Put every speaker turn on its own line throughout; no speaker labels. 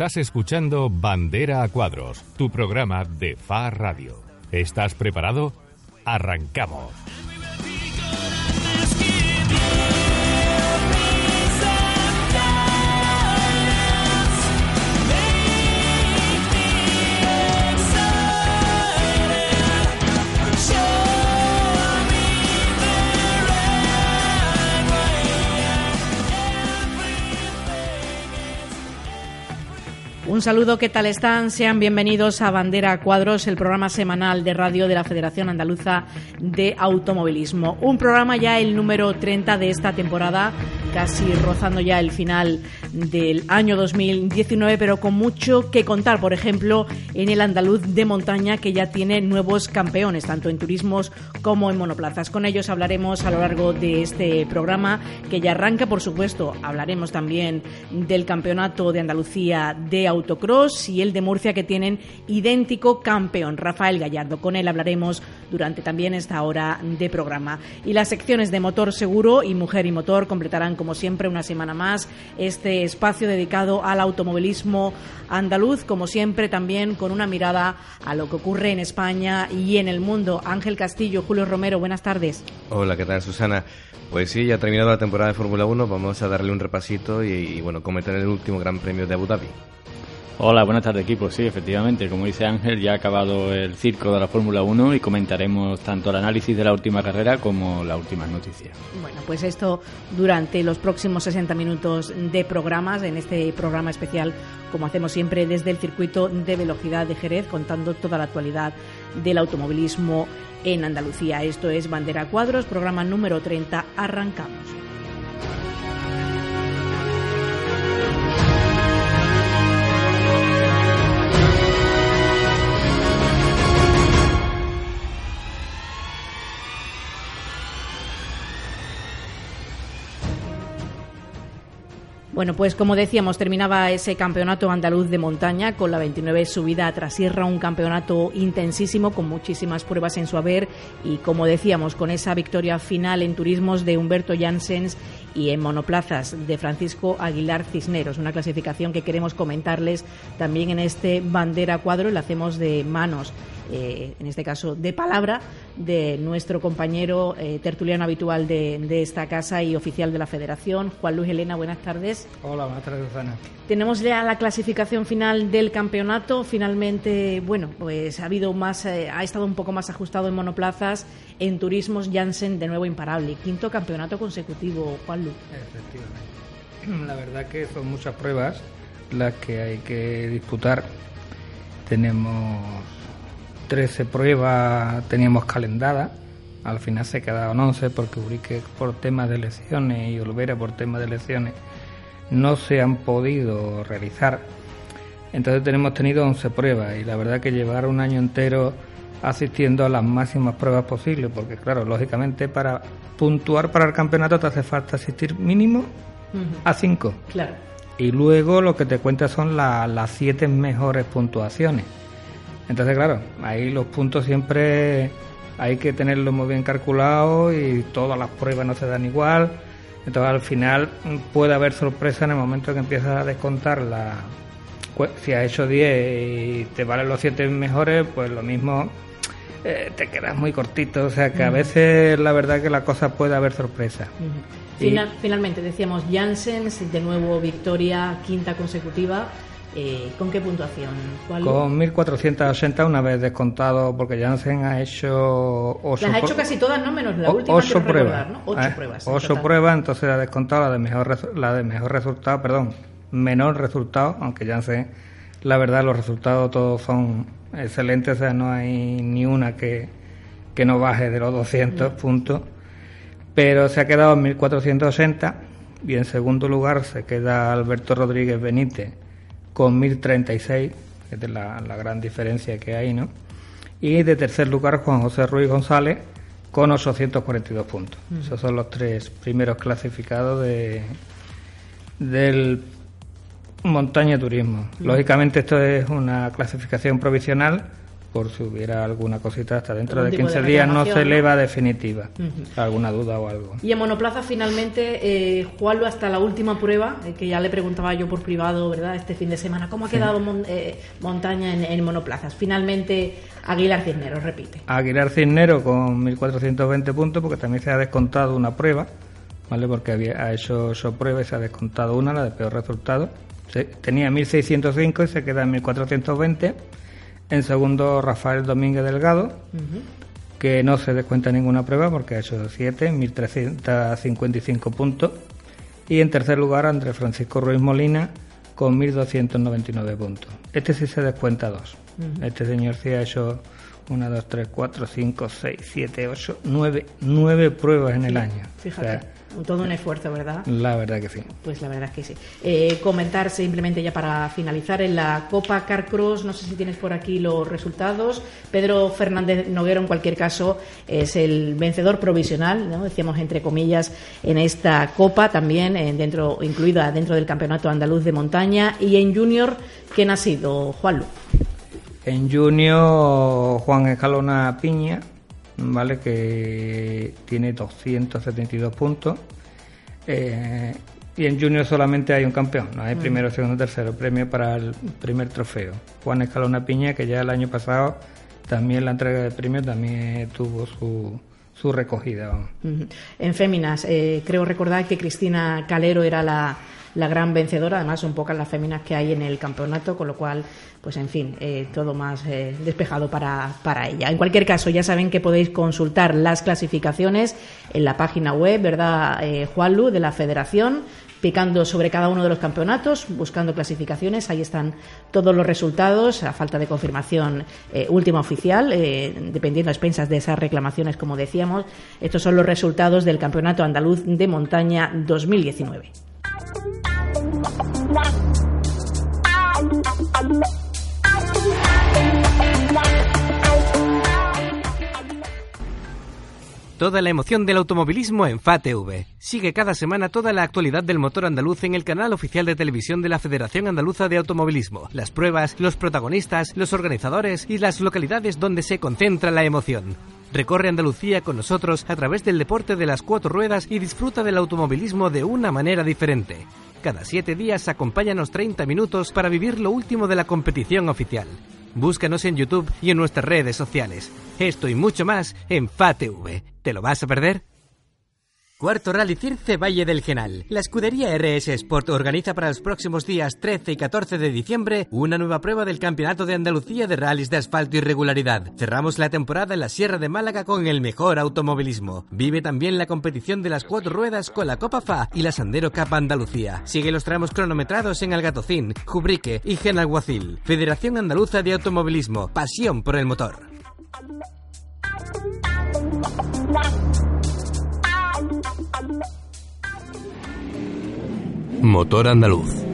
Estás escuchando Bandera a Cuadros, tu programa de FA Radio. ¿Estás preparado? Arrancamos.
Un saludo, ¿qué tal están? Sean bienvenidos a Bandera Cuadros, el programa semanal de radio de la Federación Andaluza de Automovilismo. Un programa ya el número 30 de esta temporada, casi rozando ya el final del año 2019, pero con mucho que contar, por ejemplo, en el andaluz de montaña que ya tiene nuevos campeones, tanto en turismos como en monoplazas. Con ellos hablaremos a lo largo de este programa que ya arranca, por supuesto, hablaremos también del Campeonato de Andalucía de Autocross y el de Murcia que tienen idéntico campeón, Rafael Gallardo. Con él hablaremos durante también esta hora de programa. Y las secciones de motor seguro y mujer y motor completarán como siempre una semana más este espacio dedicado al automovilismo andaluz, como siempre también con una mirada a lo que ocurre en España y en el mundo. Ángel Castillo, Julio Romero, buenas tardes.
Hola, ¿qué tal Susana? Pues sí, ya ha terminado la temporada de Fórmula 1, vamos a darle un repasito y, y bueno, comentar el último Gran Premio de Abu Dhabi.
Hola, buenas tardes equipo. Sí, efectivamente, como dice Ángel, ya ha acabado el circo de la Fórmula 1 y comentaremos tanto el análisis de la última carrera como las últimas noticias.
Bueno, pues esto durante los próximos 60 minutos de programas, en este programa especial, como hacemos siempre desde el circuito de velocidad de Jerez, contando toda la actualidad del automovilismo en Andalucía. Esto es Bandera Cuadros, programa número 30. Arrancamos. Bueno, pues como decíamos, terminaba ese campeonato andaluz de montaña con la 29 subida a Trasierra, un campeonato intensísimo con muchísimas pruebas en su haber y como decíamos, con esa victoria final en turismos de Humberto Janssens y en monoplazas de Francisco Aguilar Cisneros, una clasificación que queremos comentarles también en este bandera cuadro, la hacemos de manos eh, en este caso de palabra, de nuestro compañero eh, tertuliano habitual de, esta casa y oficial de la Federación, Juan Luis Elena. Buenas tardes.
Hola, buenas tardes, Susana.
Tenemos ya la clasificación final del campeonato. Finalmente, bueno, pues ha habido más, eh, ha estado un poco más ajustado en monoplazas. En turismos, Janssen de nuevo imparable. Quinto campeonato consecutivo, Juan
Efectivamente. La verdad que son muchas pruebas las que hay que disputar. Tenemos 13 pruebas teníamos calendadas, al final se quedaron 11 porque Urique por temas de lesiones y Olvera por temas de lesiones no se han podido realizar. Entonces tenemos tenido 11 pruebas y la verdad que llevar un año entero asistiendo a las máximas pruebas posibles, porque claro, lógicamente para puntuar para el campeonato te hace falta asistir mínimo a 5.
Claro.
Y luego lo que te cuenta son las 7 mejores puntuaciones. Entonces, claro, ahí los puntos siempre hay que tenerlo muy bien calculado y todas las pruebas no se dan igual. Entonces al final puede haber sorpresa en el momento que empiezas a descontar la... Si has hecho 10 y te valen los 7 mejores, pues lo mismo eh, te quedas muy cortito. O sea que a veces la verdad que la cosa puede haber sorpresa.
finalmente decíamos Janssen, de nuevo victoria quinta consecutiva. Eh, ¿Con qué puntuación?
Con 1480 una vez descontado, porque Janssen ha hecho.
Las ha hecho casi todas, ¿no? Menos la última.
Ocho pruebas. ¿no? Ocho eh, pruebas. Ocho pruebas, entonces ha descontado la de mejor, la de mejor resultado, perdón, menor resultado, aunque Janssen, la verdad, los resultados todos son excelentes, o sea, no hay ni una que, que no baje de los 200 puntos. Pero se ha quedado en 1480 y en segundo lugar se queda Alberto Rodríguez Benítez con 1036, que es la, la gran diferencia que hay, ¿no? Y de tercer lugar Juan José Ruiz González con 842 puntos. Esos son los tres primeros clasificados de del montaña turismo. Lógicamente esto es una clasificación provisional por si hubiera alguna cosita hasta dentro de 15 días no se eleva definitiva. Alguna duda o algo.
Y en monoplaza finalmente eh, Juanlo hasta la última prueba eh, que ya le preguntaba yo por privado verdad este fin de semana cómo ha quedado eh, montaña en, monoplazas finalmente Aguilar Cisneros repite.
Aguilar Cisneros con 1420 puntos porque también se ha descontado una prueba vale porque había ha hecho su prueba y se ha descontado una la de peor resultado tenía 1605 y se queda en 1420 en segundo, Rafael Domínguez Delgado, que no se descuenta ninguna prueba porque ha hecho 7, 1.355 puntos. Y en tercer lugar, Andrés Francisco Ruiz Molina, con 1.299 puntos. Este sí se descuenta dos. Este señor sí ha hecho 1, 2, 3, 4, 5, 6, 7, 8, 9, 9 pruebas en el año.
Fíjate todo un esfuerzo, ¿verdad?
La verdad que sí.
Pues la verdad es que sí. Eh, comentar simplemente ya para finalizar en la Copa Carcross, no sé si tienes por aquí los resultados. Pedro Fernández Noguero, en cualquier caso, es el vencedor provisional, ¿no? decíamos entre comillas, en esta Copa también, eh, dentro, incluida dentro del Campeonato Andaluz de Montaña. Y en Junior, ¿quién ha sido? Juan Lu.
En Junior, Juan Escalona Piña ¿vale? Que tiene 272 puntos. Eh, y en Junior solamente hay un campeón, no hay mm. primero, segundo, tercero, premio para el primer trofeo. Juan Escalona Piña, que ya el año pasado también la entrega de premio también tuvo su, su recogida.
En Féminas, eh, creo recordar que Cristina Calero era la, la gran vencedora, además son pocas las féminas que hay en el campeonato, con lo cual pues en fin, eh, todo más eh, despejado para, para, ella. En cualquier caso, ya saben que podéis consultar las clasificaciones en la página web, ¿verdad, eh, Juanlu, de la Federación? picando sobre cada uno de los campeonatos, buscando clasificaciones. Ahí están todos los resultados, a falta de confirmación eh, última oficial, dependiendo a expensas de esas reclamaciones, como decíamos. Estos son los resultados del Campeonato Andaluz de Montaña 2019.
Toda la emoción del automovilismo en FATV. Sigue cada semana toda la actualidad del motor andaluz en el canal oficial de televisión de la Federación Andaluza de Automovilismo. Las pruebas, los protagonistas, los organizadores y las localidades donde se concentra la emoción. Recorre Andalucía con nosotros a través del deporte de las cuatro ruedas y disfruta del automovilismo de una manera diferente. Cada siete días acompáñanos 30 minutos para vivir lo último de la competición oficial. Búscanos en YouTube y en nuestras redes sociales. Esto y mucho más en FATV. ¿Te lo vas a perder? Cuarto Rally Circe Valle del Genal. La escudería RS Sport organiza para los próximos días 13 y 14 de diciembre una nueva prueba del Campeonato de Andalucía de rallies de asfalto y regularidad. Cerramos la temporada en la Sierra de Málaga con el mejor automovilismo. Vive también la competición de las cuatro ruedas con la Copa FA y la Sandero Cup Andalucía. Sigue los tramos cronometrados en Algatocín, Jubrique y Genalguacil. Federación Andaluza de Automovilismo. Pasión por el motor.
Motor Andaluz.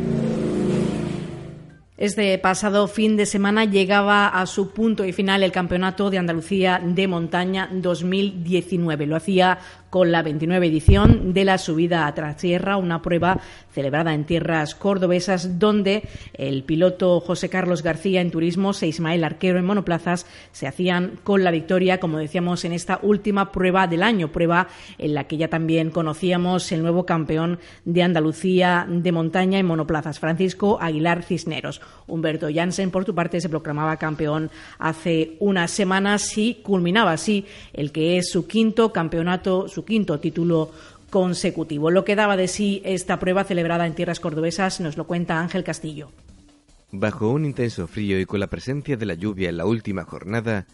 Este pasado fin de semana llegaba a su punto y final el Campeonato de Andalucía de Montaña 2019. Lo hacía con la 29 edición de la subida a Trasierra, una prueba celebrada en tierras cordobesas donde el piloto José Carlos García en turismos e Ismael Arquero en monoplazas se hacían con la victoria, como decíamos, en esta última prueba del año, prueba en la que ya también conocíamos el nuevo campeón de Andalucía de montaña en monoplazas, Francisco Aguilar Cisneros. Humberto Jansen, por tu parte, se proclamaba campeón hace unas semanas y culminaba así el que es su quinto campeonato, su quinto título consecutivo. Lo que daba de sí esta prueba celebrada en tierras cordobesas nos lo cuenta Ángel Castillo.
Bajo un intenso frío y con la presencia de la lluvia en la última jornada,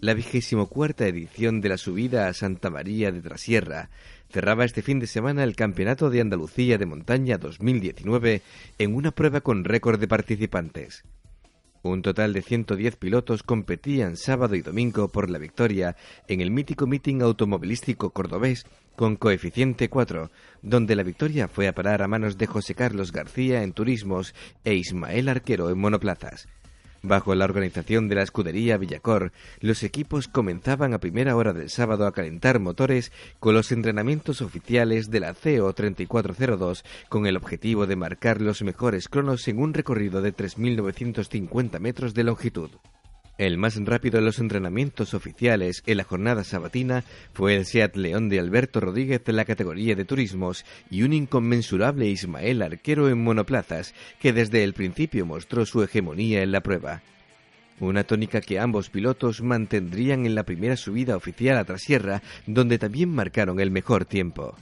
la vigésimo cuarta edición de la subida a Santa María de Trasierra cerraba este fin de semana el Campeonato de Andalucía de Montaña 2019 en una prueba con récord de participantes. Un total de 110 pilotos competían sábado y domingo por la victoria en el mítico meeting automovilístico cordobés con coeficiente 4, donde la victoria fue a parar a manos de José Carlos García en turismos e Ismael Arquero en monoplazas. Bajo la organización de la escudería Villacor, los equipos comenzaban a primera hora del sábado a calentar motores con los entrenamientos oficiales de la CO 3402 con el objetivo de marcar los mejores cronos en un recorrido de 3.950 metros de longitud. El más rápido de los entrenamientos oficiales en la jornada sabatina fue el Seat León de Alberto Rodríguez en la categoría de turismos y un inconmensurable Ismael Arquero en monoplazas que desde el principio mostró su hegemonía en la prueba. Una tónica que ambos pilotos mantendrían en la primera subida oficial a Trasierra, donde también marcaron el mejor tiempo.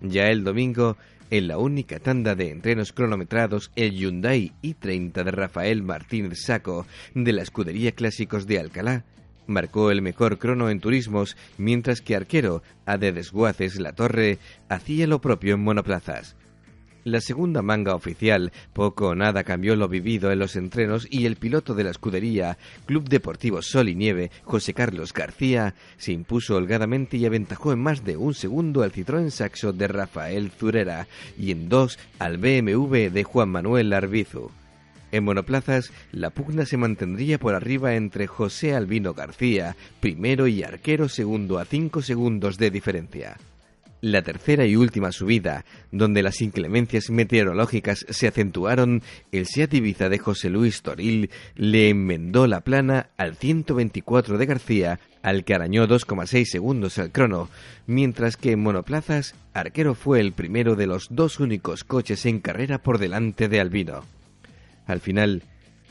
Ya el domingo, en la única tanda de entrenos cronometrados, el Hyundai i30 de Rafael Martínez Saco, de la escudería Clásicos de Alcalá, marcó el mejor crono en turismos, mientras que Arquero, a de Desguaces La Torre, hacía lo propio en monoplazas. La segunda manga oficial poco o nada cambió lo vivido en los entrenos y el piloto de la escudería Club Deportivo Sol y Nieve, José Carlos García, se impuso holgadamente y aventajó en más de un segundo al Citroën Saxo de Rafael Zurera y en dos al BMW de Juan Manuel Arbizu. En monoplazas, la pugna se mantendría por arriba entre José Albino García, primero y arquero segundo a cinco segundos de diferencia. La tercera y última subida, donde las inclemencias meteorológicas se acentuaron, el Seat Ibiza de José Luis Toril le enmendó la plana al 124 de García, al que arañó 2,6 segundos al crono, mientras que en monoplazas, Arquero fue el primero de los dos únicos coches en carrera por delante de Albino. Al final,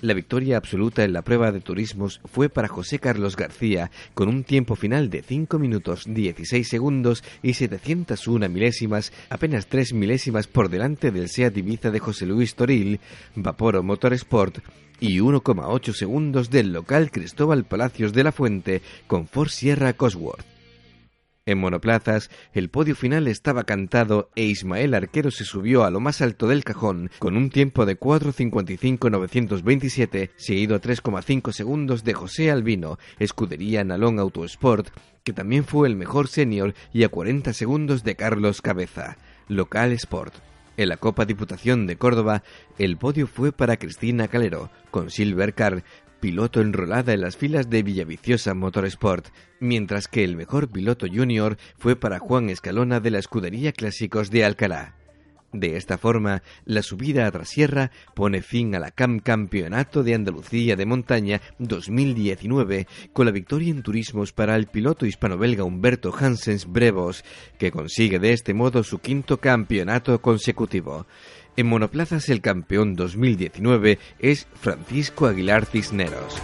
la victoria absoluta en la prueba de turismos fue para José Carlos García, con un tiempo final de 5 minutos 16 segundos y 701 milésimas, apenas 3 milésimas por delante del SEAT Ibiza de José Luis Toril, Vaporo Motorsport, y 1,8 segundos del local Cristóbal Palacios de la Fuente con Ford Sierra Cosworth. En monoplazas, el podio final estaba cantado e Ismael Arquero se subió a lo más alto del cajón con un tiempo de 4.55.927, seguido a 3,5 segundos de José Albino, escudería Nalón Autosport, que también fue el mejor senior, y a 40 segundos de Carlos Cabeza, local Sport. En la Copa Diputación de Córdoba, el podio fue para Cristina Calero, con Silver Car, piloto enrolada en las filas de Villaviciosa Motorsport, mientras que el mejor piloto junior fue para Juan Escalona de la Escudería Clásicos de Alcalá. De esta forma, la subida a Trasierra pone fin a la CAM Campeonato de Andalucía de Montaña 2019 con la victoria en turismos para el piloto hispano-belga Humberto Hansens Brevos, que consigue de este modo su quinto campeonato consecutivo. En monoplazas el campeón 2019 es Francisco Aguilar Cisneros.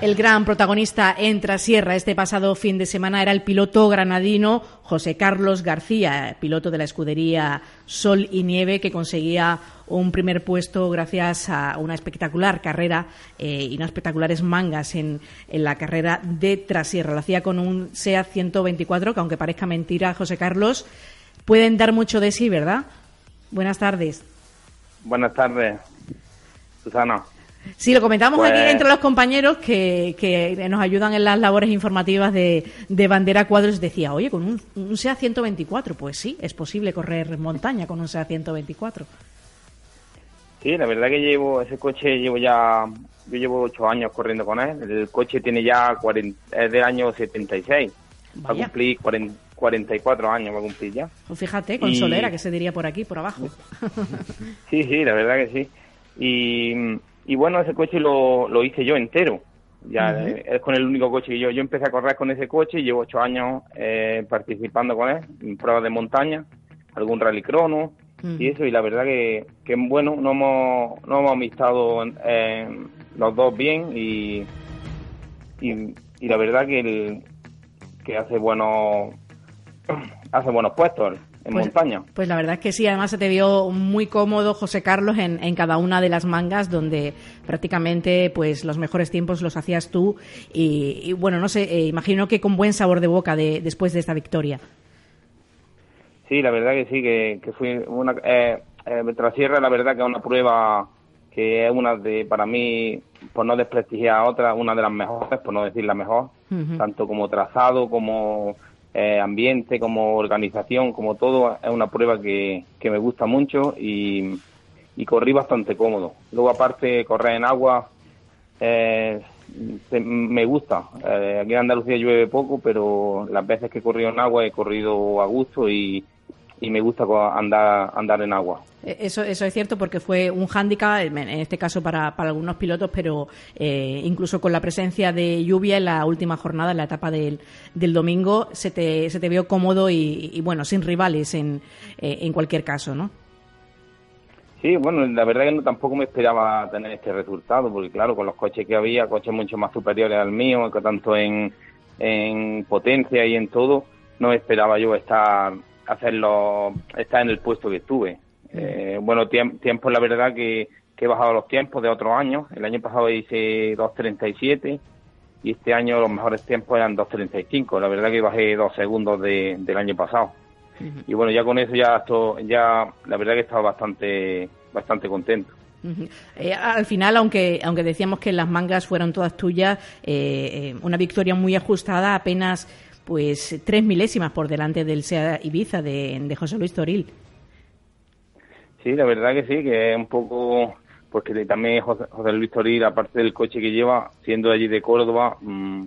El gran protagonista en Trasierra este pasado fin de semana era el piloto granadino José Carlos García, piloto de la escudería Sol y Nieve, que conseguía un primer puesto gracias a una espectacular carrera eh, y unas espectaculares mangas en, en, la carrera de Trasierra. Lo hacía con un SEAT 124, que aunque parezca mentira, José Carlos, pueden dar mucho de sí, ¿verdad? Buenas tardes.
Buenas tardes, Susana.
Sí, lo comentamos aquí
Pues-
entre los compañeros que, que nos ayudan en las labores informativas de, de Bandera Cuadros. Decía, oye, con un, un SEA 124, pues sí, es posible correr montaña con un SEA 124.
Sí, la verdad que llevo ese coche, llevo ya, yo llevo ocho años corriendo con él. El coche tiene ya 40, es del año 76. Va a
Vaya.
cumplir 40 44 años, va a cumplir ya.
Pues fíjate, con
Y-
solera, que se diría por aquí, por abajo.
Sí, sí, la verdad que sí. Y, y bueno, ese coche lo, lo hice yo entero. Ya es con el único coche que yo. Yo empecé a correr con ese coche y llevo ocho años eh, participando con él en pruebas de montaña, algún rally crono y eso. Y la verdad que, que bueno, no hemos, no hemos amistado eh, los dos bien y, y, y la verdad que, el, que hace buenos hace buenos puestos en
Pues-
montaña.
Pues la verdad es que sí, además se te vio muy cómodo, José Carlos, en, en cada una de las mangas, donde prácticamente pues los mejores tiempos los hacías tú. Y, y, bueno, no sé, eh, imagino que con buen sabor de boca de, después de esta victoria.
Sí, la verdad que sí, que, que fue una... Eh, eh, Trasierra, la verdad que es una prueba que es una de, para mí, por no desprestigiar a otra, una de las mejores, por no decir la mejor, tanto como trazado, como eh, ambiente, como organización, como todo, es una prueba que, que me gusta mucho y, y corrí bastante cómodo. Luego, aparte, correr en agua eh, te- me gusta. Eh, aquí en Andalucía llueve poco, pero las veces que he corrido en agua he corrido a gusto y, y me gusta andar, andar en agua.
Eh, Eso, eso es cierto porque fue un hándicap, en este caso para, para algunos pilotos, pero eh, incluso con la presencia de lluvia en la última jornada, en la etapa del, del domingo, se te, se te vio cómodo y, y, bueno, sin rivales en, eh, en cualquier caso, ¿no?
Sí, bueno, la verdad que no, tampoco me esperaba tener este resultado, porque claro, con los coches que había, coches mucho más superiores al mío, tanto en, en potencia y en todo, no esperaba yo estar hacerlo, estar en el puesto que estuve. Eh, bueno, tiemp- tiempo, la verdad que, que he bajado los tiempos de otros años. El año pasado hice 2.37 y este año los mejores tiempos eran 2.35. La verdad que bajé dos segundos de- del año pasado. Y bueno, ya con eso ya esto, ya la verdad que he estado bastante, bastante contento.
Eh, al final, aunque, aunque decíamos que las mangas fueron todas tuyas, eh, eh, una victoria muy ajustada, apenas pues tres milésimas por delante del SEA Ibiza de, de José Luis Toril.
Sí, la verdad que sí, que es un poco, porque también José, José Luis Toril, aparte del coche que lleva, siendo allí de Córdoba, mm,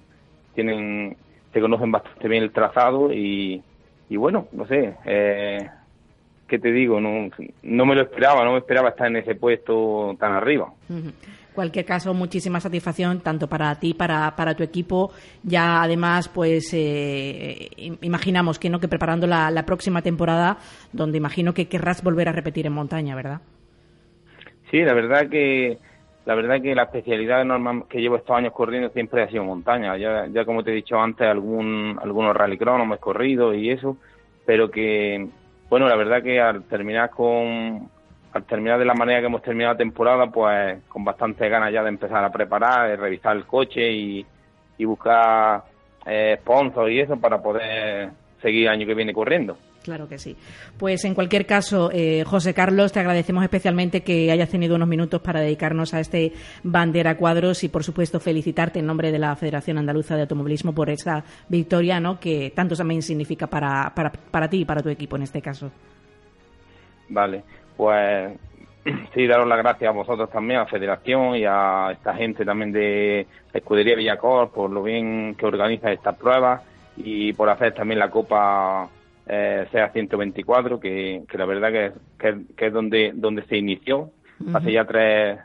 tienen, se conocen bastante bien el trazado y, y bueno, no sé, eh, ¿qué te digo? No, no me lo esperaba, no me esperaba estar en ese puesto tan arriba.
Ujú. Cualquier caso, muchísima satisfacción tanto para ti, para, para tu equipo. Ya además, pues eh, im- imaginamos que no que preparando la, la próxima temporada, donde imagino que querrás volver a repetir en montaña, ¿verdad?
Sí, la verdad que la verdad que la especialidad normal que llevo estos años corriendo siempre ha sido montaña. Ya, ya como te he dicho antes, algún algunos rallycronos hemos corrido y eso, pero que bueno, la verdad que al terminar con al terminar de la manera que hemos terminado la temporada, pues con bastante ganas ya de empezar a preparar, de revisar el coche y, y buscar eh, sponsors y eso para poder seguir el año que viene corriendo.
Claro que sí. Pues en cualquier caso, eh, José Carlos, te agradecemos especialmente que hayas tenido unos minutos para dedicarnos a este bandera cuadros y, por supuesto, felicitarte en nombre de la Federación Andaluza de Automovilismo por esa victoria, ¿no? Que tanto también significa para, para, para ti y para tu equipo en este caso.
Vale, pues sí, daros las gracias a vosotros también, a la Federación y a esta gente también de Escudería Villacor por lo bien que organiza estas pruebas y por hacer también la Copa eh, SEA 124, que, que la verdad que, que, que es donde, donde se inició hace ya tres,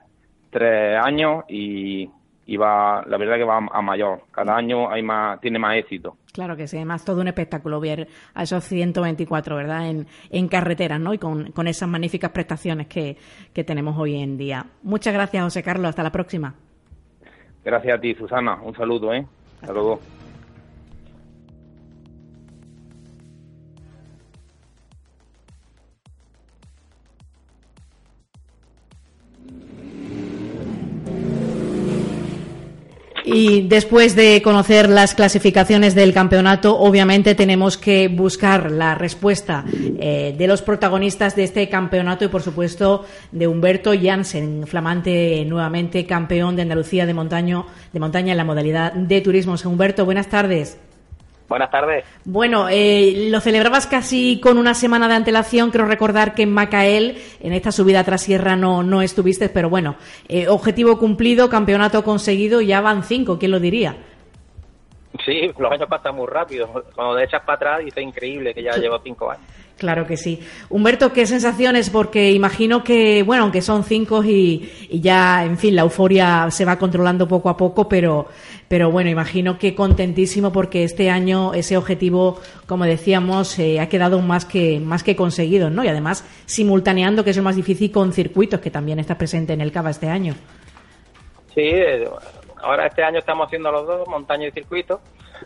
tres años y, y va, la verdad que va a mayor. Cada año hay más, tiene más éxito.
Claro que sí, además todo un espectáculo ver a esos 124, ¿verdad? En, en carreteras, ¿no? Y con, con esas magníficas prestaciones que, que tenemos hoy en día. Muchas gracias, José Carlos. Hasta la próxima.
Gracias a ti, Susana. Un saludo, ¿eh? Hasta luego.
Y después de conocer las clasificaciones del campeonato, obviamente tenemos que buscar la respuesta eh, de los protagonistas de este campeonato y, por supuesto, de Humberto Jansen, flamante nuevamente campeón de Andalucía de, montaño, de montaña en la modalidad de turismo. Humberto, buenas tardes.
Buenas tardes.
Bueno, eh, lo celebrabas casi con una semana de antelación. Creo recordar que en Macael, en esta subida tras sierra, no, no estuviste, pero bueno, eh, objetivo cumplido, campeonato conseguido, ya van cinco, ¿quién lo diría?
Sí, los años pasan muy rápido. Cuando te echas para atrás, dice increíble que ya llevo cinco años.
Claro que sí. Humberto, ¿qué sensaciones? Porque imagino que, bueno, aunque son cinco y, ya, en fin, la euforia se va controlando poco a poco, pero, pero bueno, imagino que contentísimo porque este año ese objetivo, como decíamos, eh, ha quedado más que, más que conseguido, ¿no? Y además simultaneando, que es lo más difícil, con circuitos, que también está presente en el Cava este año.
Sí, eh, ahora este año estamos haciendo los dos, montaña y circuito.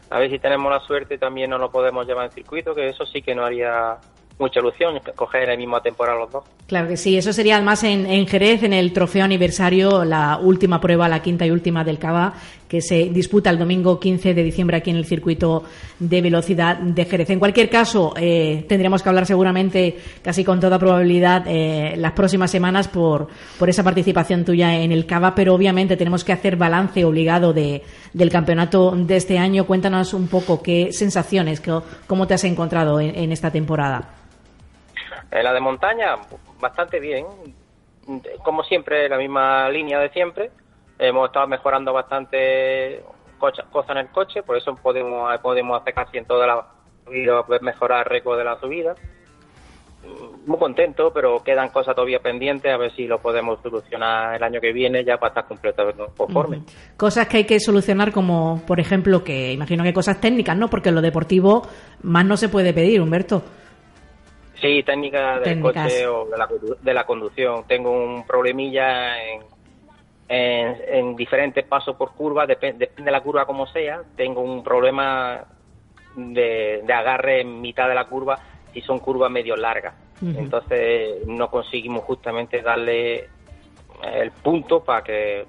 A ver si tenemos la suerte también no lo podemos llevar en circuito, que eso sí que no haría mucha ilusión coger en la misma temporada los dos.
Claro que sí, eso sería además en, en, Jerez, en el trofeo aniversario, la última prueba, la quinta y última del Cava, que se disputa el domingo 15 de diciembre aquí en el circuito de velocidad de Jerez. En cualquier caso, eh, tendremos que hablar seguramente, casi con toda probabilidad, eh, las próximas semanas por, por esa participación tuya en el Cava, pero obviamente tenemos que hacer balance obligado de, del campeonato de este año. Cuéntanos un poco qué sensaciones, cómo te has encontrado en esta temporada.
En la de montaña, bastante bien. Como siempre, la misma línea de siempre. Hemos estado mejorando bastante cosas en el coche, por eso podemos, podemos hacer casi en toda la subida, mejorar el récord de la subida. Muy contento, pero quedan cosas todavía pendientes, a ver si lo podemos solucionar el año que viene ya para estar completamente conforme.
Cosas que hay que solucionar como, por ejemplo, que imagino que cosas técnicas, ¿no? Porque en lo deportivo más no se puede pedir, Humberto.
Sí, técnica del coche o de la, conducción. Tengo un problemilla en, en, diferentes pasos por curva, depende de la curva como sea. Tengo un problema de, agarre en mitad de la curva si son curvas medio largas. Entonces no conseguimos justamente darle el punto para que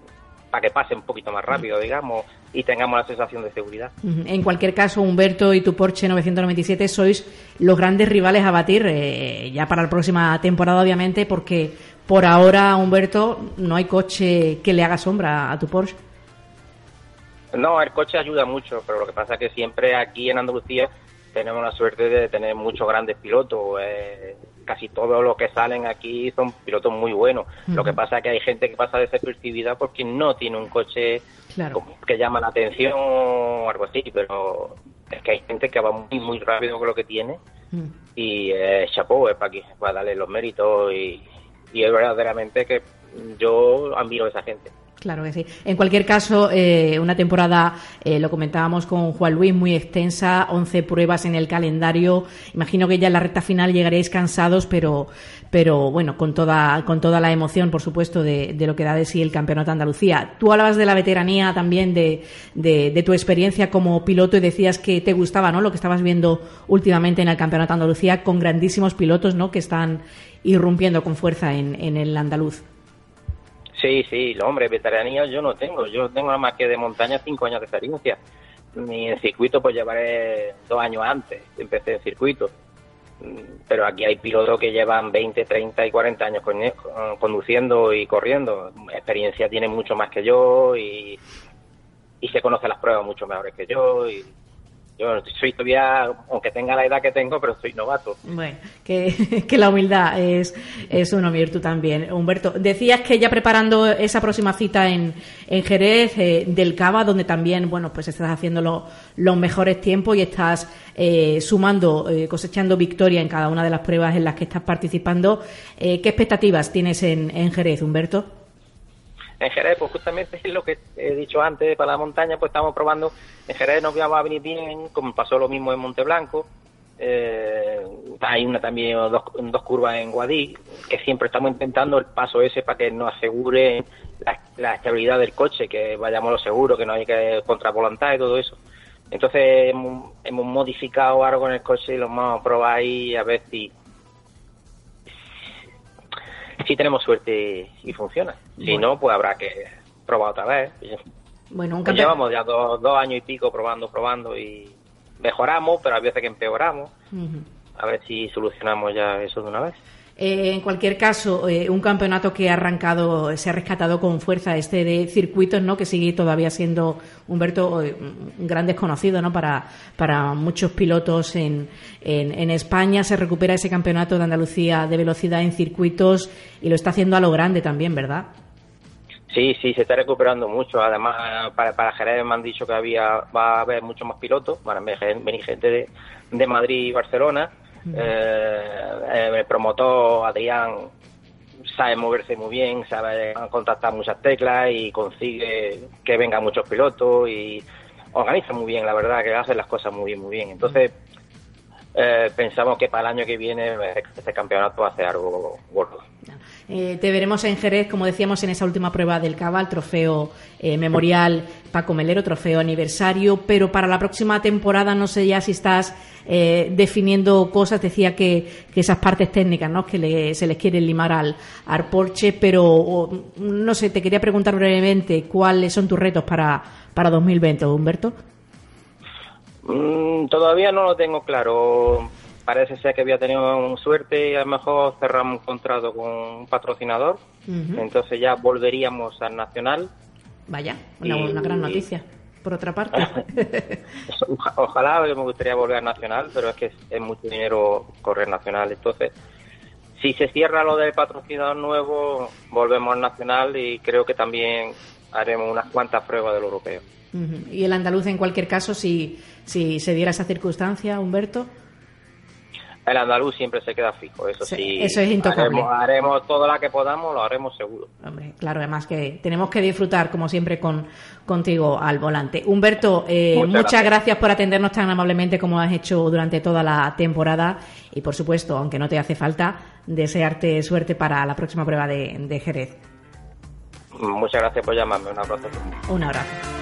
para que pase un poquito más rápido, digamos, y tengamos la sensación de seguridad.
En cualquier caso, Humberto y tu Porsche 997 sois los grandes rivales a batir eh, ya para la próxima temporada, obviamente, porque por ahora, Humberto, no hay coche que le haga sombra a tu Porsche.
No, el coche ayuda mucho, pero lo que pasa es que siempre aquí en Andalucía tenemos la suerte de tener muchos grandes pilotos. Eh, casi todos los que salen aquí son pilotos muy buenos. Lo que pasa es que hay gente que pasa desapercibida porque no tiene un coche que llama la atención o algo así, pero es que hay gente que va muy, muy rápido con lo que tiene y eh, chapó es para, aquí, para darle los méritos y, y es verdaderamente que yo admiro a esa gente.
Claro que sí. En cualquier caso, eh, una temporada, eh, lo comentábamos con Juan Luis, muy extensa, 11 pruebas en el calendario. Imagino que ya en la recta final llegaréis cansados, pero, pero bueno, con toda, con toda la emoción, por supuesto, de, lo que da de sí el Campeonato de Andalucía. Tú hablabas de la veteranía también, de, de, tu experiencia como piloto y decías que te gustaba, ¿no? Lo que estabas viendo últimamente en el Campeonato de Andalucía con grandísimos pilotos, ¿no? Que están irrumpiendo con fuerza en, en el andaluz.
Sí, sí, hombre, veteranía yo no tengo. Yo tengo nada más que de montaña cinco años de experiencia. Ni en circuito pues llevaré dos años antes, empecé en circuito. Mm, pero aquí hay pilotos que llevan 20, 30 y 40 años conduciendo y corriendo. Experiencia tienen mucho más que yo y, y se conocen las pruebas mucho mejores que yo. Y, yo soy todavía, aunque tenga la edad que tengo, pero soy novato.
Bueno, que, la humildad es, es uno tú también. Humberto, decías que ya preparando esa próxima cita en, en Jerez eh, del Cava, donde también, bueno, pues estás haciendo los mejores tiempos y estás eh, sumando, eh, cosechando victoria en cada una de las pruebas en las que estás participando. ¿Qué expectativas tienes en, en Jerez, Humberto?
En Jerez, pues justamente es lo que he dicho antes, para la montaña, pues estamos probando, en Jerez nos va a venir bien, como pasó lo mismo en Monteblanco, eh, hay una también dos, curvas en Guadí, que siempre estamos intentando el paso ese para que nos asegure la, estabilidad del coche, que vayamos lo seguro, que no hay que contravolantar y todo eso. Entonces hemos, hemos modificado algo en el coche y lo vamos a probar ahí a ver si, si tenemos suerte y funciona. Si no, pues habrá que probar otra vez. Bueno, un pues Llevamos ya dos, años y pico probando, probando y mejoramos, pero a veces que empeoramos. A ver si solucionamos ya eso de una vez.
Eh, en cualquier caso, eh, un campeonato que ha arrancado, se ha rescatado con fuerza este de circuitos, ¿no? Que sigue todavía siendo Humberto eh, un gran desconocido, ¿no? Para, para muchos pilotos en, en, España se recupera ese campeonato de Andalucía de velocidad en circuitos y lo está haciendo a lo grande también, ¿verdad?
Sí, sí, se está recuperando mucho. Además, para, para Jerez me han dicho que había va a haber muchos más pilotos, van a venir gente de, de Madrid y Barcelona eh, el promotor Adrián sabe moverse muy bien, sabe contactar muchas teclas y consigue que vengan muchos pilotos y organiza muy bien, la verdad, que hace las cosas muy bien, muy bien. Entonces, eh, pensamos que para el año que viene este campeonato va a hacer algo gordo.
Eh, te veremos en Jerez, como decíamos en esa última prueba del Cabal, trofeo eh, memorial Paco Melero, trofeo aniversario, pero para la próxima temporada no sé ya si estás eh, definiendo cosas, decía que, esas partes técnicas ¿no? que se les quiere limar al, al Porsche, pero no sé, te quería preguntar brevemente cuáles son tus retos para, para 2020, Humberto.
Mm, todavía no lo tengo claro parece ser que había tenido suerte y a lo mejor cerramos un contrato con un patrocinador. Entonces ya volveríamos al Nacional.
Vaya, una, gran noticia, por otra parte.
Ojalá me gustaría volver al Nacional, pero es que es, mucho dinero correr Nacional. Entonces, si se cierra lo del patrocinador nuevo, volvemos al Nacional y creo que también haremos unas cuantas pruebas del europeo.
Y el andaluz, en cualquier caso, si, si se diera esa circunstancia, Humberto
el andaluz siempre se queda fijo, eso sí.
Eso es intocable.
Haremos, todo lo que podamos, lo haremos seguro.
Hombre, claro, además que tenemos que disfrutar, como siempre, con contigo al volante. Humberto, eh, muchas, gracias. por atendernos tan amablemente como has hecho durante toda la temporada y, por supuesto, aunque no te hace falta, desearte suerte para la próxima prueba de, de Jerez.
Muchas gracias por llamarme. Un abrazo.
Un abrazo.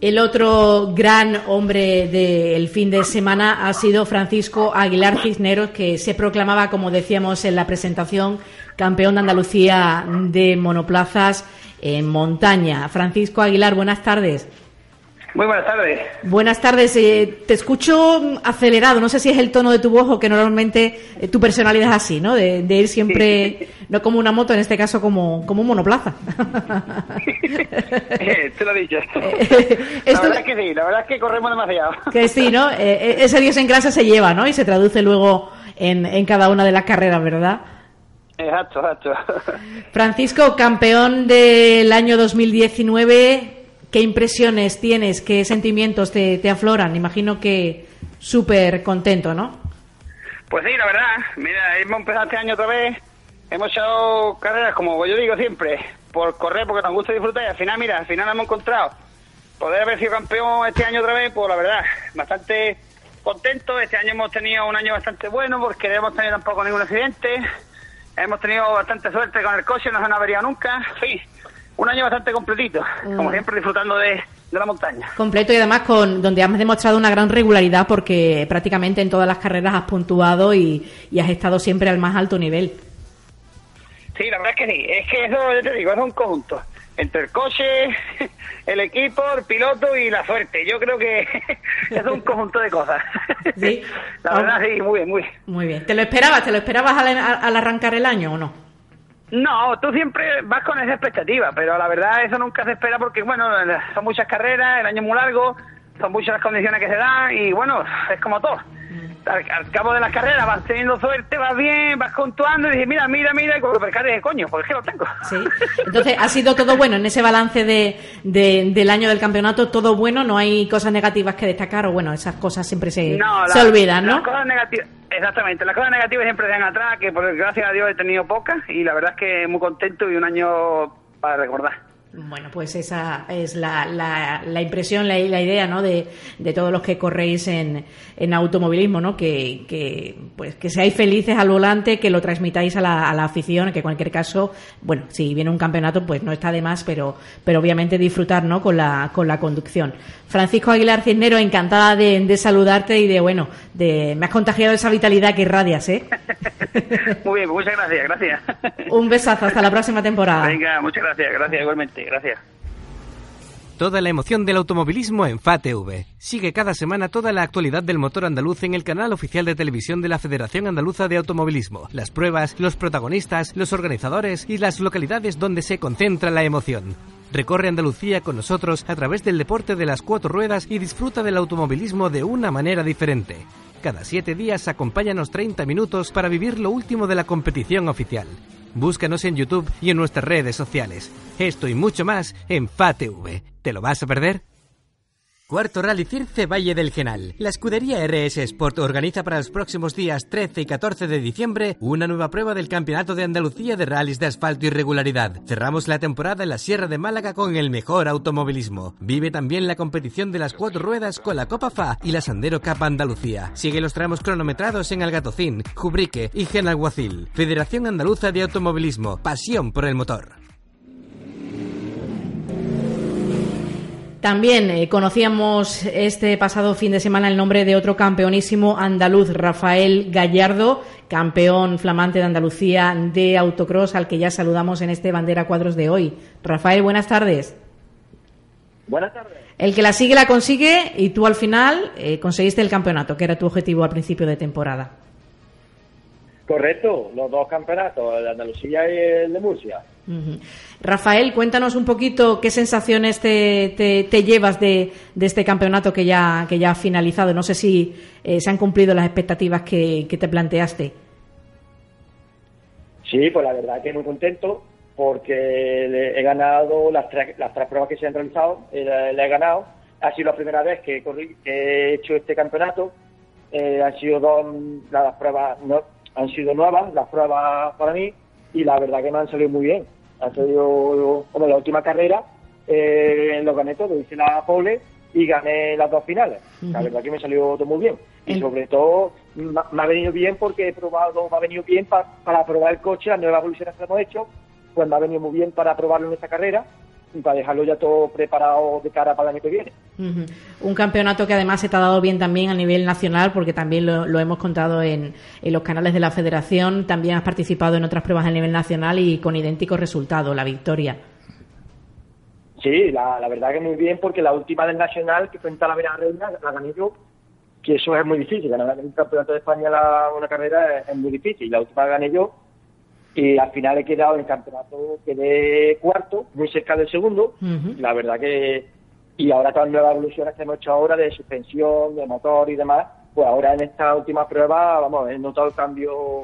El otro gran hombre del fin de semana ha sido Francisco Aguilar Cisneros, que se proclamaba, como decíamos en la presentación, campeón de Andalucía de monoplazas en montaña. Francisco Aguilar, buenas tardes.
Muy buenas tardes.
Buenas tardes. Eh, te escucho acelerado. No sé si es el tono de tu voz o que normalmente eh, tu personalidad es así, ¿no? De, ir siempre, no como una moto, en este caso como, como un monoplaza.
Eh, te lo he dicho. la verdad es que sí, la verdad es que corremos demasiado.
que sí, ¿no? ese Dios en clase se lleva, ¿no? Y se traduce luego en, en cada una de las carreras, ¿verdad?
Exacto, exacto.
Francisco, campeón del año 2019 ¿Qué impresiones tienes? ¿Qué sentimientos te, afloran? Imagino que súper contento, ¿no?
Pues sí, la verdad. Mira, hemos empezado este año otra vez. Hemos echado carreras, como yo digo siempre, por correr, porque nos gusta disfrutar. Y al final, mira, al final hemos encontrado poder haber sido campeón este año otra vez, pues la verdad, bastante contento. Este año hemos tenido un año bastante bueno porque no hemos tenido tampoco ningún accidente. Hemos tenido bastante suerte con el coche, no se han averiado nunca. Sí, un año bastante completito, como mm. siempre disfrutando de, la montaña.
Completo y además con donde has demostrado una gran regularidad porque prácticamente en todas las carreras has puntuado y, has estado siempre al más alto nivel.
Sí, la verdad es que sí, es que eso, yo te digo, es un conjunto. Entre el coche, el equipo, el piloto y la suerte. Yo creo que es un conjunto de cosas. Sí. la verdad, sí, muy bien, muy bien.
Muy bien. ¿Te lo esperabas? ¿Te lo esperabas al arrancar el año o no?
No, tú siempre vas con esa expectativa, pero la verdad eso nunca se espera porque, bueno, son muchas carreras, el año es muy largo, son muchas las condiciones que se dan y, bueno, es como todo. Al, cabo de las carreras vas teniendo suerte, vas bien, vas contuando y dices, mira, mira, mira, y cuando percates de coño, porque es que lo tengo.
Sí. Entonces, ha sido todo bueno en ese balance de, del año del campeonato, todo bueno, no hay cosas negativas que destacar, o bueno, esas cosas siempre se, se olvidan, ¿no?
Las cosas negativas Exactamente, las cosas negativas siempre se dan atrás, que por gracias a Dios he tenido pocas y la verdad es que muy contento y un año para recordar.
Bueno, pues esa es la, la, impresión, la, la idea, ¿no? De, de, todos los que corréis en, en automovilismo, ¿no? Que, que, pues, que seáis felices al volante, que lo transmitáis a la, a la afición, que en cualquier caso, bueno, si viene un campeonato, pues no está de más, pero, pero obviamente disfrutar, ¿no? Con la, con la conducción. Francisco Aguilar Cisnero, encantada de, de saludarte y de, bueno, de, me has contagiado esa vitalidad que irradias, ¿eh?
Muy bien, muchas gracias, gracias.
Un besazo, hasta la próxima temporada.
Venga, muchas gracias, gracias igualmente, gracias.
Toda la emoción del automovilismo en FATV. Sigue cada semana toda la actualidad del motor andaluz en el canal oficial de televisión de la Federación Andaluza de Automovilismo. Las pruebas, los protagonistas, los organizadores y las localidades donde se concentra la emoción. Recorre Andalucía con nosotros a través del deporte de las cuatro ruedas y disfruta del automovilismo de una manera diferente. Cada siete días acompáñanos 30 minutos para vivir lo último de la competición oficial. Búscanos en YouTube y en nuestras redes sociales. Esto y mucho más en FATV. ¿Te lo vas a perder? Cuarto Rally Circe Valle del Genal. La escudería RS Sport organiza para los próximos días 13 y 14 de diciembre una nueva prueba del Campeonato de Andalucía de rallies de asfalto y regularidad. Cerramos la temporada en la Sierra de Málaga con el mejor automovilismo. Vive también la competición de las cuatro ruedas con la Copa FA y la Sandero Cup Andalucía. Sigue los tramos cronometrados en Algatocín, Jubrique y Genalguacil. Federación Andaluza de Automovilismo. Pasión por el motor.
También eh, conocíamos este pasado fin de semana el nombre de otro campeonísimo andaluz, Rafael Gallardo, campeón flamante de Andalucía de autocross, al que ya saludamos en este bandera cuadros de hoy. Rafael, buenas tardes.
Buenas tardes.
El que la sigue la consigue y tú al final eh, conseguiste el campeonato, que era tu objetivo al principio de temporada.
Correcto, los dos campeonatos, el de Andalucía y el de Murcia.
Rafael, cuéntanos un poquito qué sensaciones te, llevas de, este campeonato que ya, que ya ha finalizado. No sé si eh, se han cumplido las expectativas que, te planteaste.
Sí, pues la verdad que muy contento porque he ganado las tres, las tres pruebas que se han realizado, eh, he ganado. Ha sido la primera vez que, he hecho este campeonato. Eh, han sido dos, las pruebas no, han sido nuevas, las pruebas para mí, y la verdad que me han salido muy bien ha sido como la última carrera, eh, lo gané todo, hice la pole y gané las dos finales. La verdad que me salió todo muy bien. Y sobre todo me ha venido bien porque he probado, me ha venido bien para probar el coche, las nuevas evoluciones que hemos hecho, pues me ha venido muy bien para probarlo en esta carrera para dejarlo ya todo preparado de cara para el año que viene.
Un campeonato que además se te ha dado bien también a nivel nacional, porque también lo, hemos contado en, en, los canales de la federación, también has participado en otras pruebas a nivel nacional y con idéntico resultado, la victoria.
Sí, la, la verdad que muy bien, porque la última del nacional, que fue en Talavera Reina, la gané yo, que eso es muy difícil, ganar el campeonato de España la, una carrera es, es muy difícil, la última la gané yo, y al final he quedado en el campeonato, quedé cuarto, muy cerca del segundo. La verdad que, y ahora todas las nuevas evoluciones que hemos hecho ahora de suspensión, de motor y demás, pues ahora en esta última prueba, vamos, he notado el cambio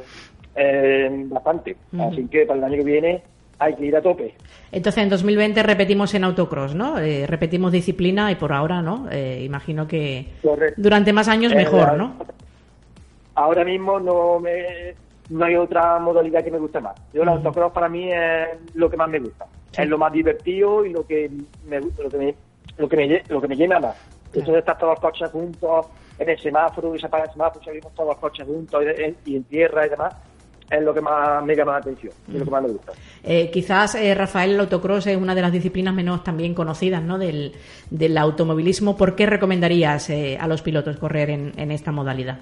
eh, bastante. Así que para el año que viene hay que ir a tope.
Entonces, en 2020 repetimos en autocross, ¿no? Eh, repetimos disciplina y por ahora, ¿no? Eh, imagino que durante más años mejor, ¿no?
Ahora mismo no me no hay otra modalidad que me guste más. Yo el autocross para mí es lo que más me gusta. Es lo más divertido y lo que me lo que me, lo que me, lo que me llena más. Eso de estar todos los coches juntos en el semáforo y se apaga el semáforo, salimos todos los coches juntos y, en tierra y demás es lo que más me llama la atención, es lo que más me gusta.
Eh, quizás, eh, Rafael, el autocross es una de las disciplinas menos también conocidas ¿no? del, del automovilismo. ¿Por qué recomendarías eh, a los pilotos correr en, en esta modalidad?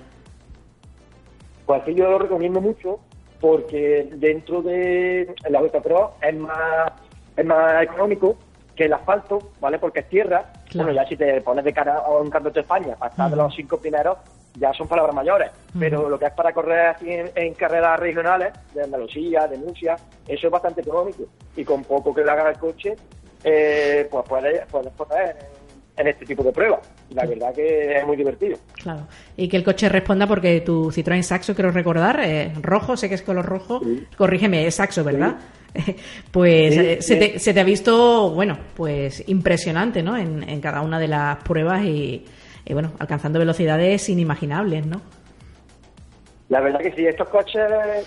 Pues que yo lo recomiendo mucho porque dentro de la Vuelta Pro es más, es más económico que el asfalto, ¿vale? Porque es tierra. Bueno, ya si te pones de cara a un campeonato de España, para estar de los cinco primeros, ya son palabras mayores. Pero lo que es para correr así en, carreras regionales, de Andalucía, de Murcia, eso es bastante económico. Y con poco que le haga el coche, eh, pues puedes, puedes correr en este tipo de pruebas. La verdad que es muy divertido.
Claro. Y que el coche responda porque tu Citroën Saxo, quiero recordar, eh, rojo, sé que es color rojo. Corrígeme, es Saxo, ¿verdad? pues eh, se, te, se, te, ha visto, bueno, pues impresionante, ¿no? En, en cada una de las pruebas y, bueno, alcanzando velocidades inimaginables, ¿no?
La verdad que sí, estos coches,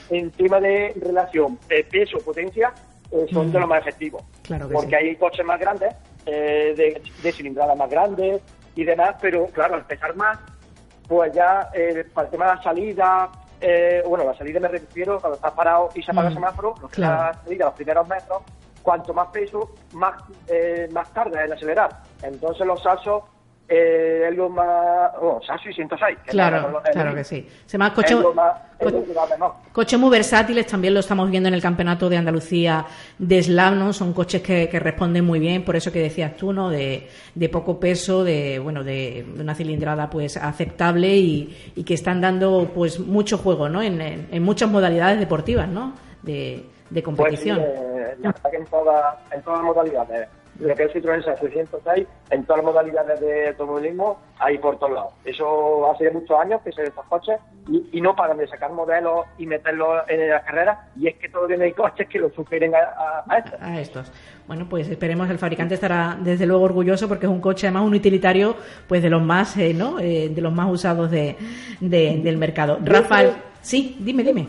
en tema de relación de peso-potencia, eh, son
Mm.
de los más efectivos.
Claro que
porque hay coches más grandes, eh, de, de cilindrada más grandes y demás, pero claro, al pesar más, pues ya eh, para el tema de la salida, eh, bueno, la salida me refiero cuando estás parado y se apaga
Mm,
el semáforo, lo que
claro.
la salida, los primeros metros, cuanto más peso, más, eh, más tarde en acelerar. Entonces los salsos, eh, lo más... Bueno, salso y 106. que
Claro, claro que sí. Se coche,
más-
coches muy versátiles, también lo estamos viendo en el Campeonato de Andalucía de Slam, ¿no? Son coches que, que responden muy bien, por eso que decías tú, ¿no? De, de poco peso, de, bueno, de una cilindrada pues aceptable y, y que están dando pues mucho juego, ¿no? En, en- en muchas modalidades deportivas, ¿no? De, de
Pues sí,
competición.
eh, en, toda- en todas las modalidades, lo que es Citroën 606, en todas las modalidades de automovilismo, hay por todos lados. Eso hace muchos años que se ven estos coches y, y no paran de sacar modelos y meterlos en las carreras y es que todavía hay coches que lo superen a, a, a estos.
a estos. Bueno, pues esperemos, el fabricante estará desde luego orgulloso porque es un coche además un utilitario pues de los más, eh, ¿no? Eh, de los más usados de, de- del mercado. Rafael, sí, dime, dime.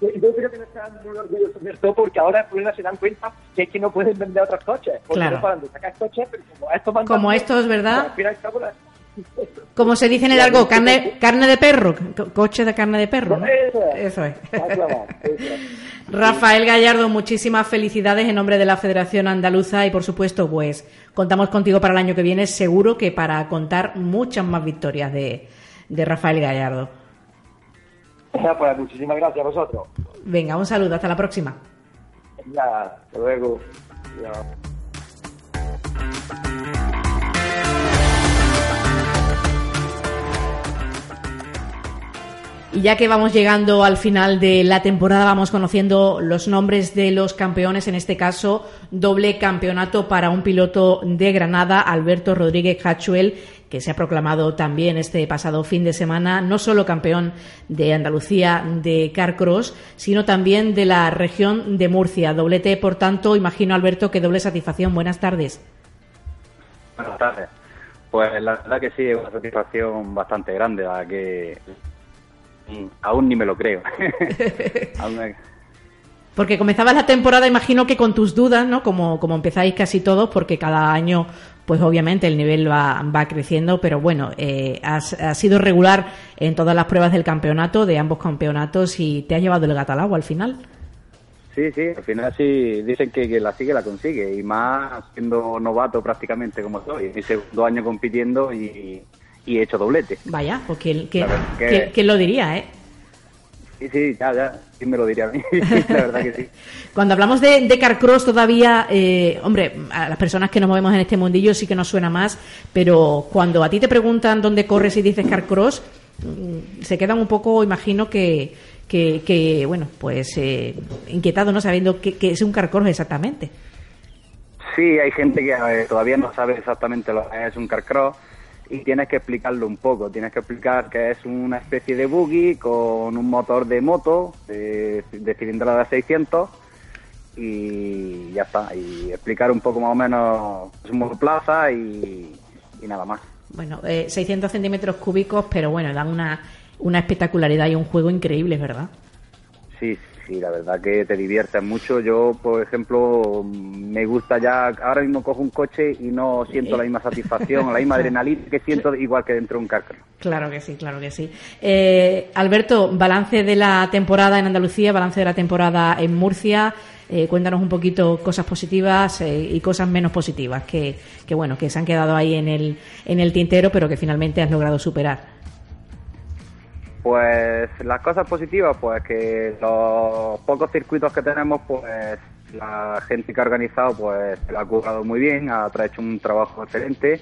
Yo yo creo que no están muy orgullosos de esto porque ahora el problema se dan cuenta que es que no pueden vender otros coches. Porque
Claro.
no paran de sacar coches, pero como estos van
Como estos, ¿verdad? Como se dice en el argot, carne, carne de perro, co- coche de carne de perro. ¿no?
Eso es.
Rafael Gallardo, muchísimas felicidades en nombre de la Federación Andaluza y por supuesto, pues contamos contigo para el año que viene, seguro que para contar muchas más victorias de, de Rafael Gallardo.
Pues muchísimas gracias a vosotros.
Venga, un saludo, hasta la próxima.
Ya, hasta luego. Ya.
Y ya que vamos llegando al final de la temporada, vamos conociendo los nombres de los campeones, en este caso doble campeonato para un piloto de Granada, Alberto Rodríguez Hachuel, que se ha proclamado también este pasado fin de semana, no solo campeón de Andalucía de Carcross, sino también de la región de Murcia. Doblete, por tanto, imagino, Alberto, que doble satisfacción. Buenas tardes.
Buenas tardes. Pues la verdad que sí, es una satisfacción bastante grande, la que aún ni me lo creo.
Porque comenzabas la temporada, imagino que con tus dudas, ¿no? Como, como empezáis casi todos, porque cada año, pues obviamente el nivel va, va creciendo, pero bueno, eh, has, has sido regular en todas las pruebas del campeonato, de ambos campeonatos, y te has llevado el gato al agua al final.
Sí, sí, al final sí dicen que, que la sigue, la consigue, y más siendo novato prácticamente como soy. Mi segundo año compitiendo y, y he hecho doblete.
Vaya, pues ¿quién, quién-
La verdad que-
quién lo diría, eh?
Sí, sí, ya, ya, ¿quién me lo diría a mí? la verdad que sí.
Cuando hablamos de, de Carcross todavía, eh, hombre, a las personas que nos movemos en este mundillo sí que nos suena más, pero cuando a ti te preguntan dónde corres y dices Carcross, mm, se quedan un poco, imagino que, que, que, bueno, pues eh, inquietados, ¿no? Sabiendo qué qué es un Carcross exactamente.
Sí, hay gente que eh, todavía no sabe exactamente lo que es un carcross y tienes que explicarlo un poco. Tienes que explicar que es una especie de buggy con un motor de moto de, de cilindrada 600 y ya está. Y explicar un poco más o menos es un monoplaza y, y nada más.
Bueno, eh, 600 centímetros cúbicos, pero bueno, dan una, una espectacularidad y un juego increíble, ¿verdad?
Sí, sí, la verdad que te diviertes mucho. Yo, por ejemplo, me gusta ya, ahora mismo cojo un coche y no siento la misma satisfacción, la misma adrenalina que siento igual que dentro de un carcross.
Claro que sí, claro que sí. Eh, Alberto, balance de la temporada en Andalucía, balance de la temporada en Murcia. Eh, cuéntanos un poquito cosas positivas eh, y cosas menos positivas que, que, bueno, que se han quedado ahí en el, en el tintero, pero que finalmente has logrado superar.
Pues las cosas positivas, pues que los pocos circuitos que tenemos, pues la gente que ha organizado, pues se lo ha currado muy bien, ha hecho un trabajo excelente.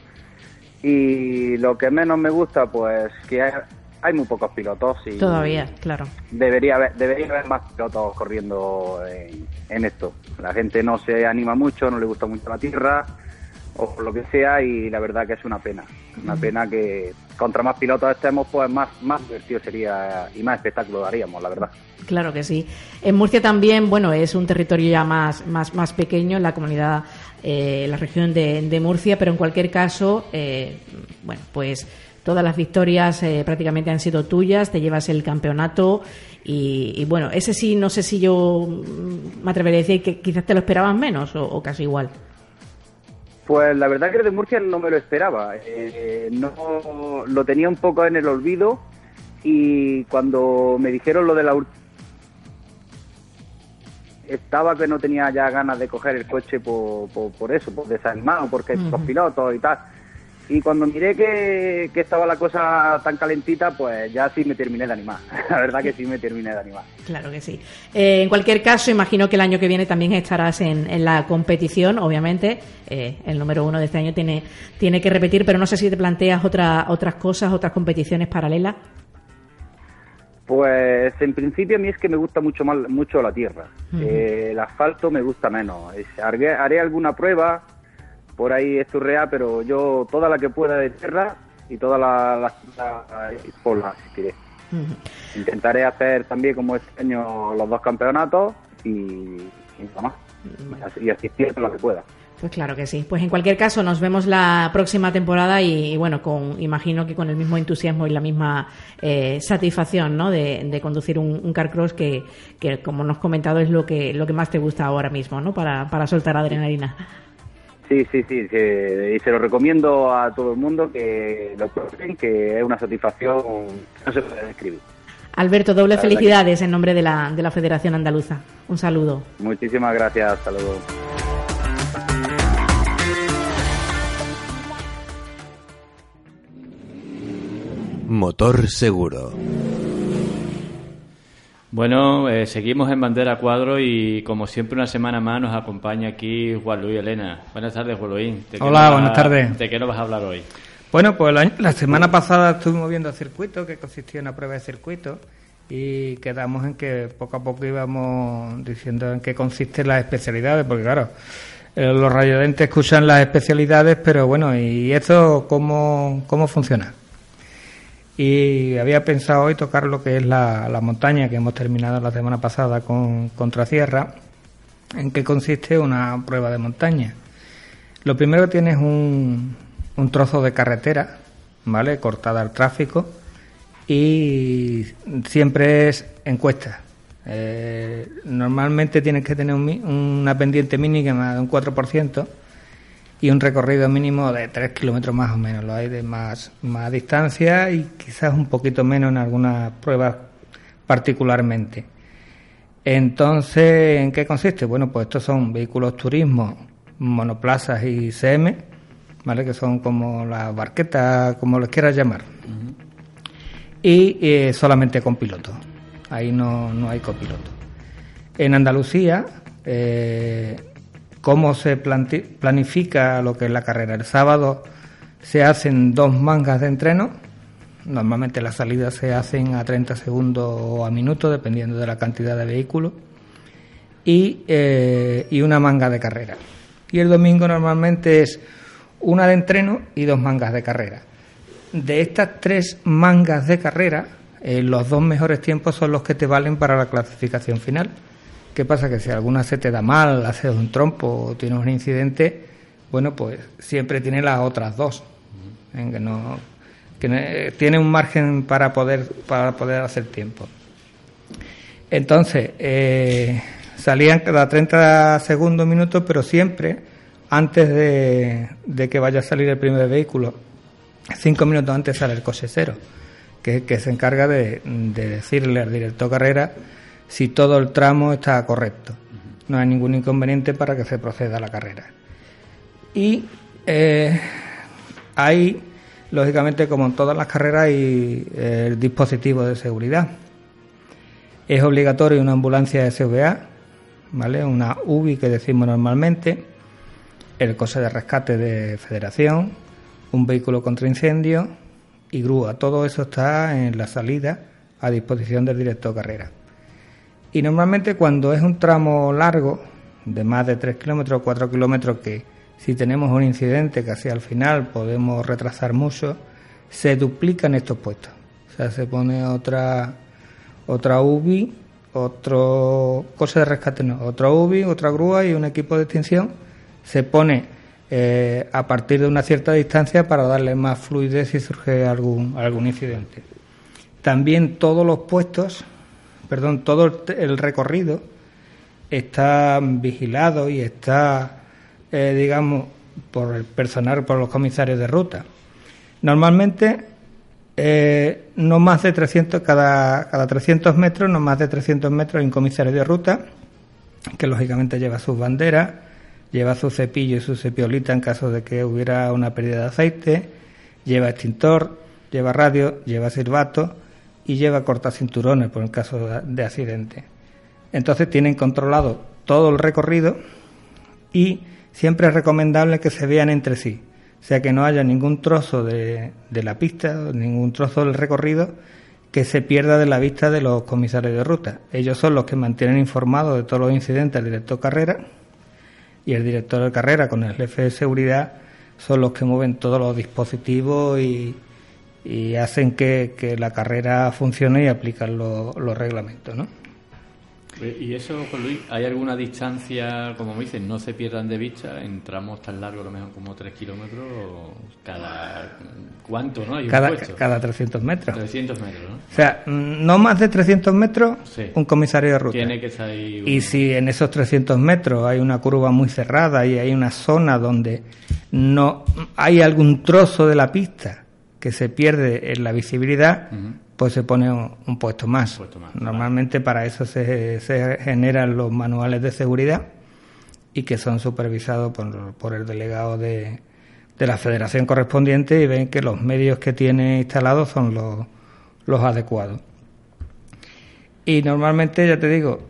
Y lo que menos me gusta, pues que hay, hay muy pocos pilotos y
Todavía, claro.
debería haber, debería haber más pilotos corriendo en, en esto. La gente no se anima mucho, no le gusta mucho la tierra o lo que sea y la verdad que es una pena. Una pena que contra más pilotos estemos, pues más, más divertido sería y más espectáculo daríamos, la verdad.
Claro que sí. En Murcia también, bueno, es un territorio ya más, más, más pequeño, la comunidad, eh, la región de, Murcia, pero en cualquier caso, eh, bueno, pues todas las victorias eh, prácticamente han sido tuyas, te llevas el campeonato y, bueno, ese sí, no sé si yo mm, me atrevería a decir que quizás te lo esperabas menos o, casi igual.
Pues la verdad que de Murcia no me lo esperaba. Eh, no lo tenía un poco en el olvido y cuando me dijeron lo de la estaba que no tenía ya ganas de coger el coche por, por, eso, por desanimado, porque los pilotos y tal. Y cuando miré que, estaba la cosa tan calentita, pues ya sí me terminé de animar. La verdad que sí me terminé de animar.
Claro que sí. Eh, en cualquier caso, imagino que el año que viene también estarás en, en la competición, obviamente. Eh, el número uno de este año tiene, tiene que repetir, pero no sé si te planteas otra, otras cosas, otras competiciones paralelas.
Pues en principio a mí es que me gusta mucho más mucho la tierra. Eh, el asfalto me gusta menos. Haré, haré alguna prueba por ahí esturrea, pero yo toda la que pueda de tierra y toda la, la, por la asistiré. Intentaré hacer también como este año los dos campeonatos y, y nada más. Y asistir lo que pueda.
Pues claro que sí. Pues en cualquier caso, nos vemos la próxima temporada y, bueno, con, imagino que con el mismo entusiasmo y la misma eh, satisfacción ¿no? de, conducir un, car cross que, que, como nos has comentado, es lo que, lo que más te gusta ahora mismo, ¿no? Para, para soltar adrenalina.
Sí, sí, sí, y se lo recomiendo a todo el mundo que lo prueben, que es una satisfacción no se puede describir.
Alberto, doble felicidades en nombre de la, de la Federación Andaluza. Un saludo.
Muchísimas gracias, hasta luego.
Motor seguro.
Bueno, eh, seguimos en Bandera Cuadro y como siempre una semana más nos acompaña aquí Juan Luis Elena. Buenas tardes, Juan Luis.
Hola, buenas tardes.
¿De qué nos vas a hablar hoy?
Bueno, pues la, semana pasada estuvimos viendo el circuito, que consistía en una prueba de circuito, y quedamos en que poco a poco íbamos diciendo en qué consisten las especialidades, porque claro, eh, los radiodentes escuchan las especialidades, pero bueno, ¿y esto cómo, cómo funciona? Y había pensado hoy tocar lo que es la, montaña que hemos terminado la semana pasada con Contrasierra, en qué consiste una prueba de montaña. Lo primero tienes un, un trozo de carretera, ¿vale? Cortada al tráfico y siempre es encuesta. Eh, normalmente tienes que tener una pendiente mínima de un 4%, y un recorrido mínimo de 3 kilómetros más o menos. Lo hay de más, más distancia y quizás un poquito menos en algunas pruebas particularmente. Entonces, ¿en qué consiste? Bueno, pues estos son vehículos turismo, monoplazas y CM, ¿vale? Que son como las barquetas, como les quieras llamar. Y eh, solamente con piloto. Ahí no, no hay copiloto. En Andalucía, eh, cómo se planifica lo que es la carrera. El sábado se hacen dos mangas de entreno. Normalmente las salidas se hacen a 30 segundos o a minutos, dependiendo de la cantidad de vehículos. Y, eh, y una manga de carrera. Y el domingo normalmente es una de entreno y dos mangas de carrera. De estas tres mangas de carrera, eh, los dos mejores tiempos son los que te valen para la clasificación final. ¿Qué pasa? Que si alguna se te da mal, haces un trompo o tienes un incidente, bueno, pues siempre tiene las otras dos. En que no, que tiene un margen para poder, para poder hacer tiempo. Entonces, eh, salían cada 30 segundos, minutos, pero siempre antes de, que vaya a salir el primer vehículo. Cinco minutos antes sale el coche cero, que, que se encarga de, de decirle al director carrera si todo el tramo está correcto. No hay ningún inconveniente para que se proceda a la carrera. Y eh, hay, lógicamente, como en todas las carreras, hay eh, el dispositivo de seguridad. Es obligatorio una ambulancia SVA, ¿vale? una UBI que decimos normalmente, el coche de rescate de federación, un vehículo contra incendio y grúa. Todo eso está en la salida a disposición del director carrera. Y normalmente cuando es un tramo largo, de más de 3 kilómetros o 4 kilómetros, que si tenemos un incidente que hacia al final podemos retrasar mucho, se duplican estos puestos. O sea, se pone otra, otra UBI, otro cosa de rescate, no, otra UBI, otra grúa y un equipo de extinción. Se pone eh, a partir de una cierta distancia para darle más fluidez si surge algún, algún incidente. También todos los puestos, perdón, todo el recorrido está vigilado y está, eh, digamos, por el personal, por los comisarios de ruta. Normalmente, eh, no más de 300, cada, cada 300 metros, no más de 300 metros hay un comisario de ruta que lógicamente lleva sus banderas, lleva su cepillo y su cepiolita en caso de que hubiera una pérdida de aceite, lleva extintor, lleva radio, lleva silbato y lleva cortacinturones por el caso de accidente. Entonces tienen controlado todo el recorrido y siempre es recomendable que se vean entre sí, o sea que no haya ningún trozo de, de la pista, ningún trozo del recorrido que se pierda de la vista de los comisarios de ruta. Ellos son los que mantienen informados de todos los incidentes al director carrera y el director de carrera con el jefe de seguridad son los que mueven todos los dispositivos y, hacen que, la carrera funcione y aplican los reglamentos, ¿no?
¿Y eso, Juan Luis, hay alguna distancia, como me dicen, no se pierdan de vista, en tramos tan largos, a lo mejor como 3 kilómetros, cada... ¿Cuánto, no?
cada, cada 300 metros.
300 metros, ¿no?
O sea, no más de 300 metros, un comisario de ruta.
Tiene que salir...
Y si en esos 300 metros hay una curva muy cerrada y hay una zona donde no hay algún trozo de la pista que se pierde en la visibilidad, pues se pone un, puesto, más. Normalmente para eso se, generan los manuales de seguridad y que son supervisados por, el delegado de, la federación correspondiente y ven que los medios que tiene instalados son los, los adecuados. Y normalmente, ya te digo,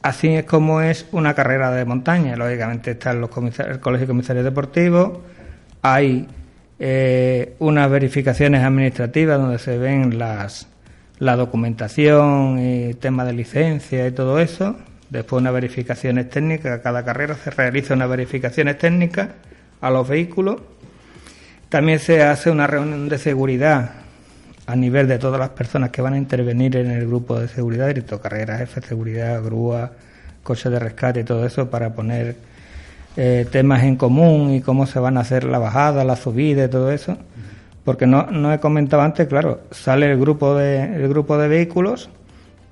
así es como es una carrera de montaña. Lógicamente están los el Colegio de Comisarios Deportivos, hay eh, unas verificaciones administrativas donde se ven las, la documentación y tema de licencia y todo eso. Después unas verificaciones técnicas. Cada carrera se realiza unas verificaciones técnicas a los vehículos. También se hace una reunión de seguridad a nivel de todas las personas que van a intervenir en el grupo de seguridad, directo carrera, jefe de seguridad, grúa, coche de rescate y todo eso para poner eh, temas en común y cómo se van a hacer la bajada, la subida y todo eso porque no, no he comentado antes, claro, sale el grupo de, el grupo de vehículos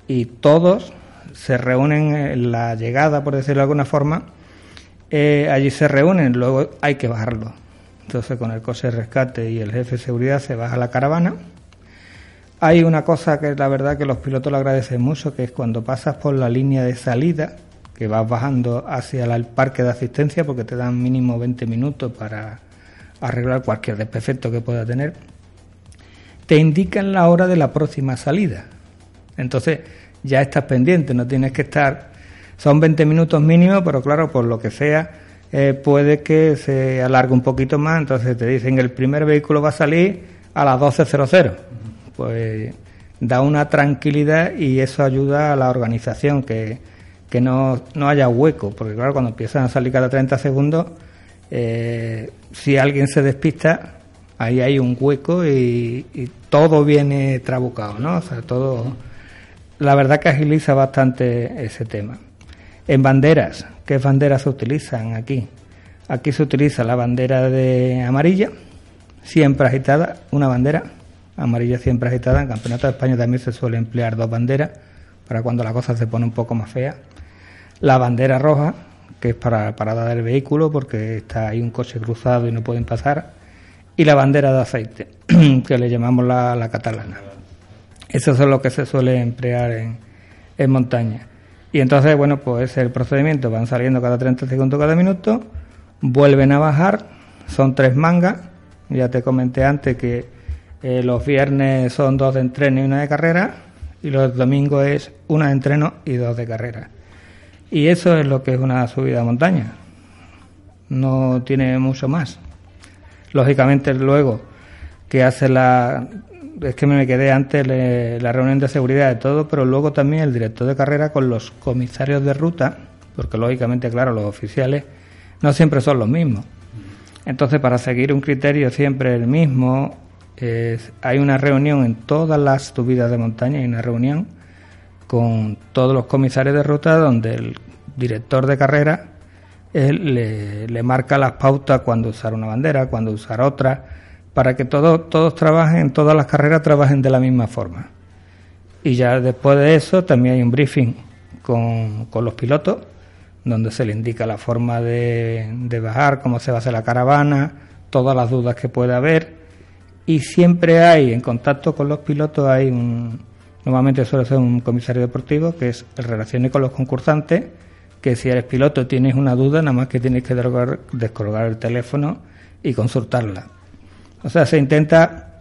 y todos se reúnen en la llegada, por decirlo de alguna forma, eh, allí se reúnen, luego hay que bajarlo. Entonces con el coche de rescate y el jefe de seguridad se baja la caravana. Hay una cosa que la verdad que los pilotos lo agradecen mucho, que es cuando pasas por la línea de salida, que vas bajando hacia el parque de asistencia, porque te dan mínimo 20 minutos para arreglar cualquier desperfecto que pueda tener, te indican la hora de la próxima salida. Entonces ya estás pendiente, no tienes que estar, son 20 minutos mínimo, pero claro, por lo que sea, eh, puede que se alargue un poquito más, entonces te dicen el primer vehículo va a salir a las 12.00. Pues da una tranquilidad y eso ayuda a la organización, que, que no, no haya hueco, porque claro, cuando empiezan a salir cada 30 segundos, eh, si alguien se despista, ahí hay un hueco y, todo viene trabucado, ¿no? O sea, todo. La verdad que agiliza bastante ese tema. En banderas, ¿qué banderas se utilizan aquí? Aquí se utiliza la bandera de amarilla, siempre agitada, una bandera amarilla siempre agitada. En Campeonato de España también se suele emplear dos banderas para cuando la cosa se pone un poco más fea. La bandera roja, que es para parada del vehículo porque está ahí un coche cruzado y no pueden pasar, y la bandera de aceite, que le llamamos la, catalana. Eso es lo que se suele emplear en, en montaña. Y entonces, bueno, pues el procedimiento, van saliendo cada 30 segundos cada minuto, vuelven a bajar, son tres mangas, ya te comenté antes que eh, los viernes son dos de entreno y una de carrera, y los domingos es una de entreno y dos de carrera. Y eso es lo que es una subida a montaña. No tiene mucho más. Lógicamente luego que hace la... Es que me quedé antes la reunión de seguridad de todo, pero luego también el director de carrera con los comisarios de ruta, porque lógicamente, claro, los oficiales no siempre son los mismos. Entonces, para seguir un criterio siempre el mismo, hay una reunión en todas las subidas de montaña, hay una reunión con todos los comisarios de ruta donde el director de carrera él le, marca las pautas cuando usar una bandera, cuando usar otra, para que todos, todos trabajen, todas las carreras trabajen de la misma forma. Y ya después de eso también hay un briefing con, con los pilotos, donde se le indica la forma de, de bajar, cómo se va a hacer la caravana, todas las dudas que pueda haber. Y siempre hay, en contacto con los pilotos, hay un, normalmente suele ser un comisario deportivo, que es el relaciones con los concursantes, que si eres piloto tienes una duda, nada más que tienes que descolgar el teléfono y consultarla. O sea, se intenta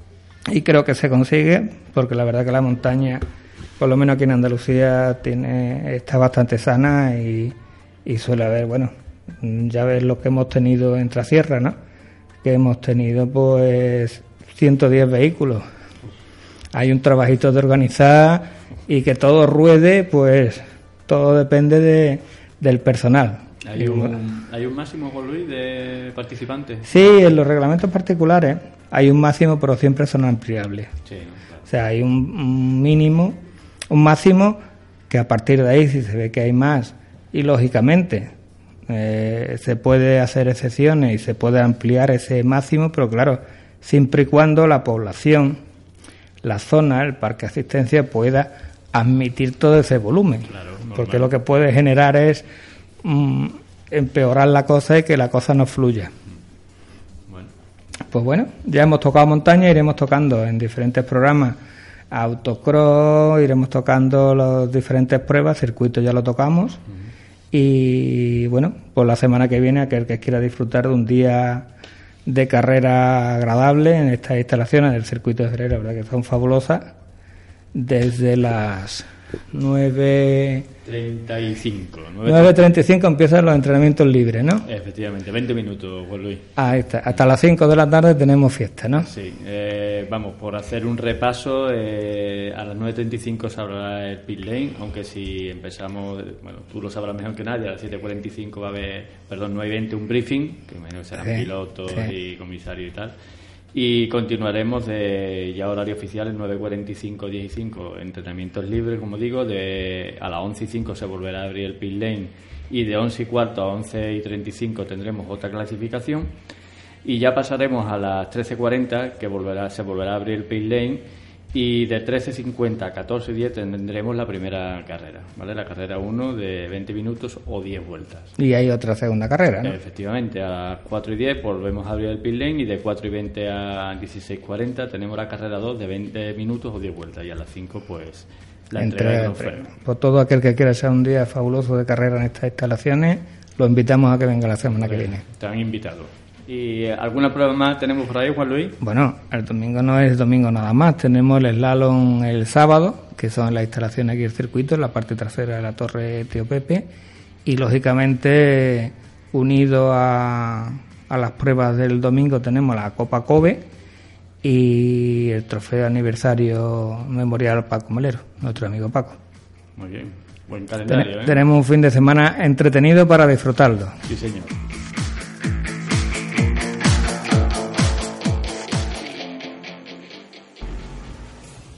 y creo que se consigue, porque la verdad que la montaña, por lo menos aquí en Andalucía, tiene, está bastante sana y, suele haber, bueno, ya ves lo que hemos tenido en Trasierra, ¿no? Que hemos tenido pues 110 vehículos. Hay un trabajito de organizar y que todo ruede, pues todo depende de, del personal.
¿Hay un, ¿Hay un máximo, Luis, de participantes?
Sí, en los reglamentos particulares hay un máximo, pero siempre son ampliables. O sea, hay un, mínimo, un máximo, que a partir de ahí, si se ve que hay más, y lógicamente eh, se puede hacer excepciones y se puede ampliar ese máximo, pero claro, siempre y cuando la población, la zona, el parque de asistencia pueda admitir todo ese volumen. porque lo que puede generar es mm, empeorar la cosa y que la cosa no fluya. Pues bueno, ya hemos tocado montaña, iremos tocando en diferentes programas autocross, iremos tocando las diferentes pruebas, circuitos ya lo tocamos. Y bueno, pues la semana que viene, aquel que quiera disfrutar de un día de carrera agradable en estas instalaciones del circuito de Ferreira, verdad que son fabulosas, desde las
9.35.
9.35 empiezan los entrenamientos libres, ¿no?
Efectivamente, 20 minutos, Juan Luis.
Ahí está. Hasta las 5 de la tarde tenemos fiesta, ¿no?
Sí. Eh, vamos, por hacer un repaso, eh, a las 9.35 se hablará el pit lane, aunque si empezamos, bueno, tú lo sabrás mejor que nadie, a las 7.45 va a haber, perdón, 9.20 un briefing, que imagino serán pilotos y comisarios y tal. Y continuaremos de ya horario oficial en 9.45, 10 y 5, entrenamientos libres, como digo, de a las 11 y 5 se volverá a abrir el pit lane. Y de 11 y cuarto a 11 y 35 tendremos otra clasificación. Y ya pasaremos a las 13.40 que volverá, se volverá a abrir el pit lane y de 13.50 a 14.10 tendremos la primera carrera, ¿vale? La carrera 1 de 20 minutos o 10 vueltas.
Y hay otra segunda carrera, ¿no?
Efectivamente, a las 4 y 10 volvemos a abrir el pit lane y de 4 y 20 a 16.40 tenemos la carrera 2 de 20 minutos o 10 vueltas y a las 5 pues la entrega de Por
pues todo aquel que quiera ser un día fabuloso de carrera en estas instalaciones, lo invitamos a que venga la semana que viene.
Están invitados. ¿Y alguna prueba más tenemos por ahí, Juan Luis?
Bueno, el domingo no es domingo nada más. Tenemos el slalom el sábado, que son las instalaciones aquí del circuito, en la parte trasera de la torre Tío Pepe. Y lógicamente, unido a, a las pruebas del domingo, tenemos la Copa Kobe y el trofeo aniversario memorial Paco Melero, nuestro amigo Paco.
Muy bien, buen calendario.
¿eh? Tenemos un fin de semana entretenido para disfrutarlo.
Sí, señor.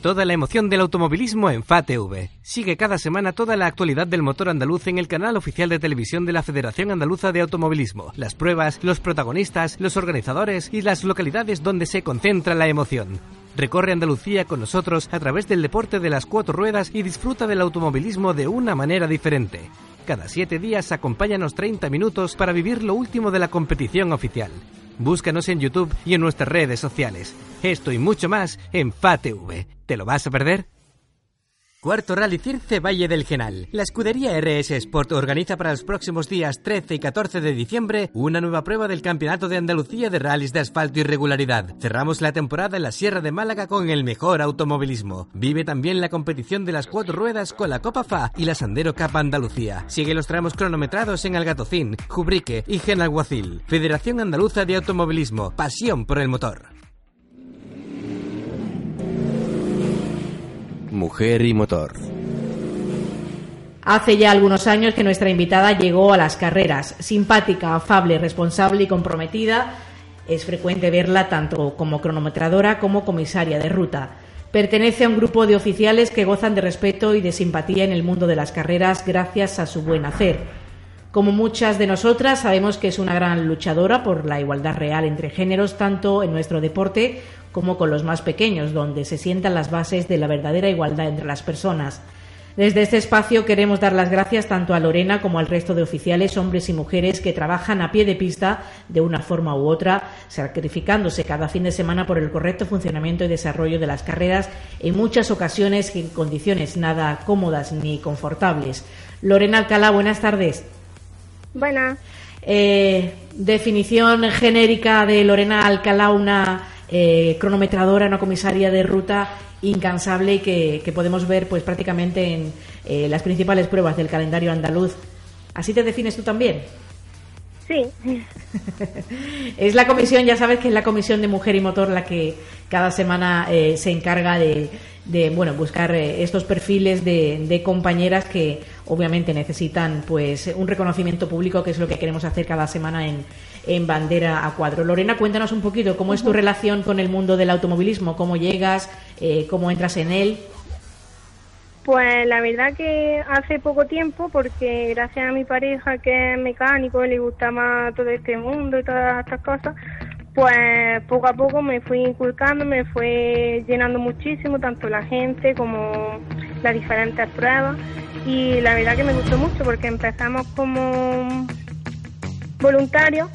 Toda la emoción del automovilismo en FATV. Sigue cada semana toda la actualidad del motor andaluz en el canal oficial de televisión de la Federación Andaluza de Automovilismo. Las pruebas, los protagonistas, los organizadores y las localidades donde se concentra la emoción. Recorre Andalucía con nosotros a través del deporte de las cuatro ruedas y disfruta del automovilismo de una manera diferente. Cada siete días acompáñanos 30 minutos para vivir lo último de la competición oficial. Búscanos en YouTube y en nuestras redes sociales. Esto y mucho más en FATV. ¿Te lo vas a perder? Cuarto Rally Circe Valle del Genal. La escudería RS Sport organiza para los próximos días 13 y 14 de diciembre una nueva prueba del Campeonato de Andalucía de rallies de asfalto y regularidad. Cerramos la temporada en la Sierra de Málaga con el mejor automovilismo. Vive también la competición de las cuatro ruedas con la Copa FA y la Sandero Cup Andalucía. Sigue los tramos cronometrados en Algatocín, Jubrique y Genalguacil. Federación Andaluza de Automovilismo. Pasión por el motor.
Mujer y motor.
Hace ya algunos años que nuestra invitada llegó a las carreras. Simpática, afable, responsable y comprometida, es frecuente verla tanto como cronometradora como comisaria de ruta. Pertenece a un grupo de oficiales que gozan de respeto y de simpatía en el mundo de las carreras gracias a su buen hacer. Como muchas de nosotras, sabemos que es una gran luchadora por la igualdad real entre géneros, tanto en nuestro deporte como con los más pequeños, donde se sientan las bases de la verdadera igualdad entre las personas. Desde este espacio queremos dar las gracias tanto a Lorena como al resto de oficiales, hombres y mujeres que trabajan a pie de pista de una forma u otra, sacrificándose cada fin de semana por el correcto funcionamiento y desarrollo de las carreras, en muchas ocasiones en condiciones nada cómodas ni confortables. Lorena Alcalá, buenas tardes.
Buenas.
Eh, definición genérica de Lorena Alcalá, una eh, cronometradora, una comisaria de ruta incansable que, que podemos ver pues prácticamente en eh, las principales pruebas del calendario andaluz. ¿Así te defines tú también?
Sí.
es la comisión, ya sabes que es la comisión de mujer y motor la que cada semana eh, se encarga de, de bueno buscar eh, estos perfiles de, de, compañeras que obviamente necesitan pues un reconocimiento público que es lo que queremos hacer cada semana en, en bandera a cuadro. Lorena, cuéntanos un poquito cómo es tu relación con el mundo del automovilismo, cómo llegas, eh, cómo entras en él.
Pues la verdad que hace poco tiempo, porque gracias a mi pareja que es mecánico, le gusta más todo este mundo y todas estas cosas, pues poco a poco me fui inculcando, me fue llenando muchísimo, tanto la gente como las diferentes pruebas. Y la verdad que me gustó mucho porque empezamos como voluntarios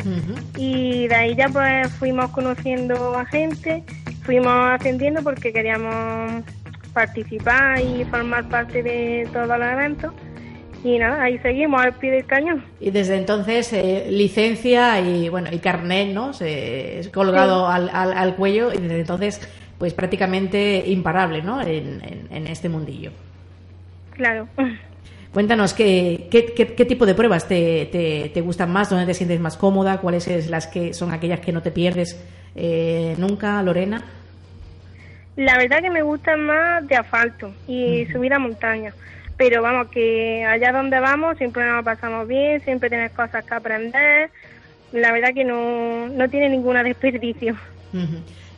y de ahí ya pues fuimos conociendo a gente, fuimos ascendiendo porque queríamos participar y formar parte de todos los eventos y nada, ahí seguimos al pie del cañón.
Y desde entonces eh, licencia y bueno y carnet, ¿no? Se, es colgado al, al, cuello y desde entonces pues prácticamente imparable, ¿no? En, en, este mundillo.
Claro.
Cuéntanos qué, qué, qué, tipo de pruebas te, te, te, gustan más, dónde te sientes más cómoda, cuáles es las que son aquellas que no te pierdes eh, nunca, Lorena.
La verdad que me gustan más de asfalto y subir a montaña pero vamos, que allá donde vamos siempre nos pasamos bien, siempre tienes cosas que aprender, la verdad que no, no tiene ninguna desperdicio.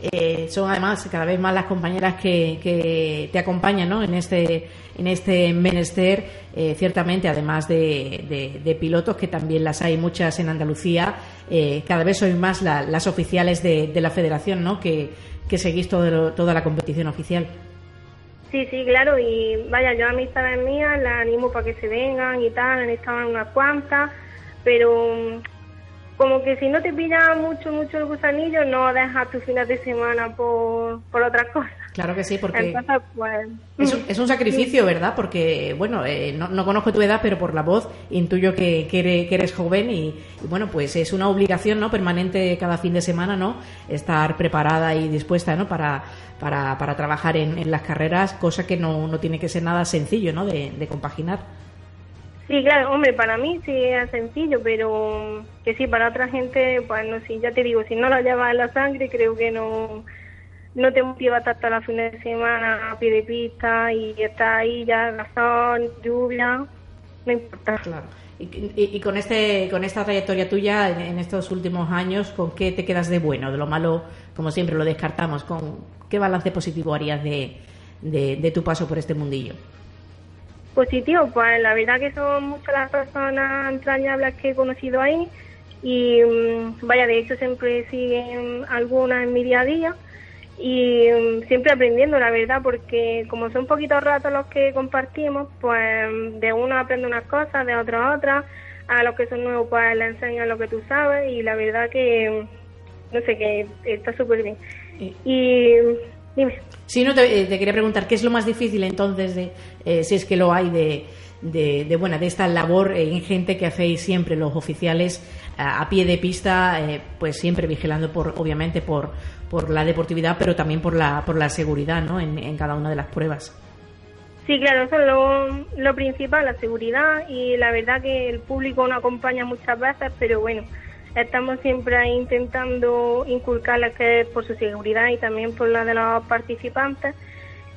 Eh, son además cada vez más las compañeras que, que te acompañan ¿no? en este en este menester eh, ciertamente además de, de, pilotos que también las hay muchas en Andalucía eh, cada vez son más las oficiales de, de, la federación ¿no? que, que seguís todo, toda la competición oficial
Sí, sí, claro, y vaya, yo a amistades mías las animo para que se vengan y tal, han estado en unas cuantas, pero mm, como que si no te pilla mucho, mucho el gusanillo, no dejas tu fines de semana por, por otras cosas.
Claro que sí, porque pues, es, un, es, un, sacrificio, ¿verdad? Porque, bueno, eh, no, no, conozco tu edad, pero por la voz intuyo que, que, eres, que eres, joven y, bueno, pues es una obligación no permanente cada fin de semana, ¿no? Estar preparada y dispuesta, ¿no? Para, para, para trabajar en, en, las carreras, cosa que no, no tiene que ser nada sencillo, ¿no? De, de compaginar.
Sí, claro, hombre, para mí sí es sencillo, pero que sí, para otra gente, pues no sé, ya te digo, si no la llevas en la sangre, creo que no no te motiva tanto la fin de semana a pie de pista y está ahí ya razón, lluvia, no importa.
Claro. Y, y, con este con esta trayectoria tuya en, estos últimos años, ¿con qué te quedas de bueno? De lo malo, como siempre, lo descartamos. ¿Con qué balance positivo harías de, de, tu paso por este mundillo?
Positivo, pues la verdad que son muchas las personas entrañables que he conocido ahí y mm, vaya, de hecho siempre siguen algunas en mi día a día y mm, siempre aprendiendo, la verdad, porque como son poquitos ratos los que compartimos, pues de uno aprende unas cosas, de otro otras, a los que son nuevos pues le enseñan lo que tú sabes y la verdad que, no sé, que está súper bien. Y, dime.
Sí, no, te, te, quería preguntar, ¿qué es lo más difícil entonces, de, eh, si es que lo hay, de, de, de, bueno, de esta labor en gente que hacéis siempre los oficiales a, a pie de pista, eh, pues siempre vigilando, por obviamente, por por la deportividad, pero también por la, por la seguridad ¿no? en, cada una de las pruebas.
Sí, claro, eso es lo, lo, principal, la seguridad y la verdad que el público nos acompaña muchas veces, pero bueno, estamos siempre intentando inculcarles que es por su seguridad y también por la de los participantes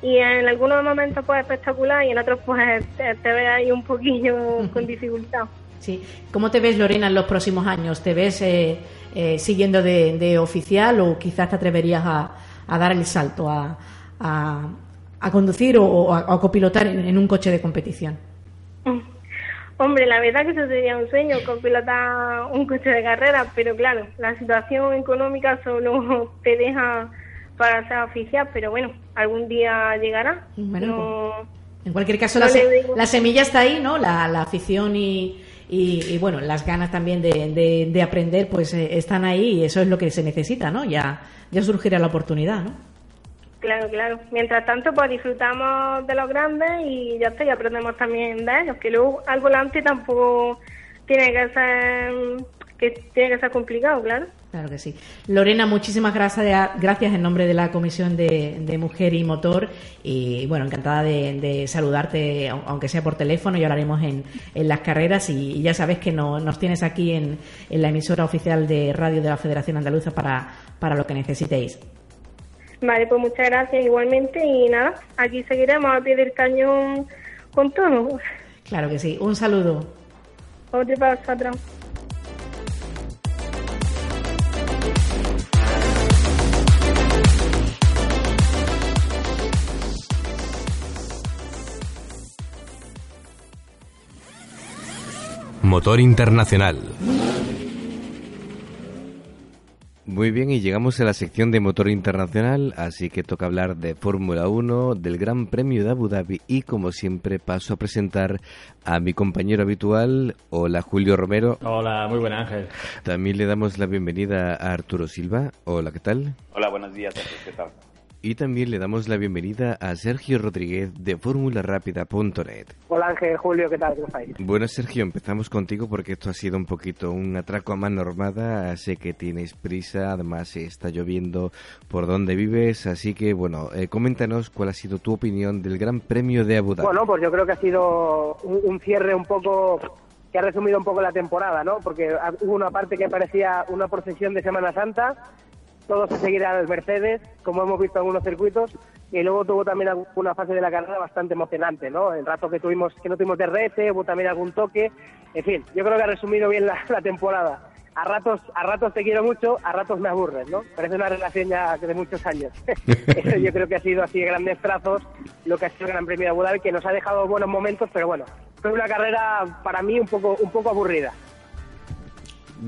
y en algunos momentos pues espectacular y en otros pues te, te ves ahí un poquillo con dificultad.
Sí. ¿Cómo te ves, Lorena, en los próximos años? ¿Te ves eh, eh, siguiendo de, oficial o quizás te atreverías a, dar el salto a, a, conducir o, a, copilotar en, un coche de competición?
Hombre, la verdad que eso sería un sueño, con pilotar un coche de carrera, pero claro, la situación económica solo te deja para ser oficial, pero bueno, algún día llegará.
Bueno, en cualquier caso, la, la, semilla está ahí, ¿no? La, la afición y, y, bueno, las ganas también de, de, aprender, pues eh, están ahí y eso es lo que se necesita, ¿no? Ya, ya surgirá la oportunidad, ¿no?
Claro, claro. Mientras tanto, pues disfrutamos de los grandes y ya está, y aprendemos también de ellos, que luego al volante tampoco tiene que ser, que tiene que ser complicado, claro.
Claro que sí. Lorena, muchísimas gracias, gracias en nombre de la Comisión de, Mujer y Motor. Y bueno, encantada de, saludarte, aunque sea por teléfono, y hablaremos en, en las carreras. Y, ya sabes que nos tienes aquí en, en, la emisora oficial de radio de la Federación Andaluza para, para lo que necesitéis.
Vale, pues muchas gracias igualmente. Y nada, aquí seguiremos a pie del cañón con todo.
Claro que sí. Un saludo.
Otro para vosotros.
Motor Internacional.
Muy bien, y llegamos a la sección de motor internacional, así que toca hablar de Fórmula 1, del Gran Premio de Abu Dhabi y como siempre paso a presentar a mi compañero habitual, hola Julio Romero.
Hola, muy buen Ángel.
También le damos la bienvenida a Arturo Silva. Hola, ¿qué tal?
Hola, buenos días, ¿qué tal?
Y también le damos la bienvenida a Sergio Rodríguez de FórmulaRápida.net.
Hola Ángel, Julio, ¿qué tal? ¿Cómo estáis?
Bueno, Sergio, empezamos contigo porque esto ha sido un poquito un atraco a mano armada. Sé que tienes prisa, además está lloviendo por donde vives, así que bueno, eh, coméntanos cuál ha sido tu opinión del Gran Premio de Abu Dhabi.
Bueno, pues yo creo que ha sido un, cierre un poco que ha resumido un poco la temporada, ¿no? Porque hubo una parte que parecía una procesión de Semana Santa todo se seguirá el Mercedes, como hemos visto en algunos circuitos, y luego tuvo también alguna fase de la carrera bastante emocionante, ¿no? El rato que tuvimos, que no tuvimos DRS, hubo también algún toque, en fin, yo creo que ha resumido bien la, temporada. A ratos, a ratos te quiero mucho, a ratos me aburres, ¿no? Parece una relación ya de muchos años. Yo creo que ha sido así de grandes trazos lo que ha sido el Gran Premio de Abu Dhabi, que nos ha dejado buenos momentos, pero bueno, fue una carrera para mí un poco, un poco aburrida.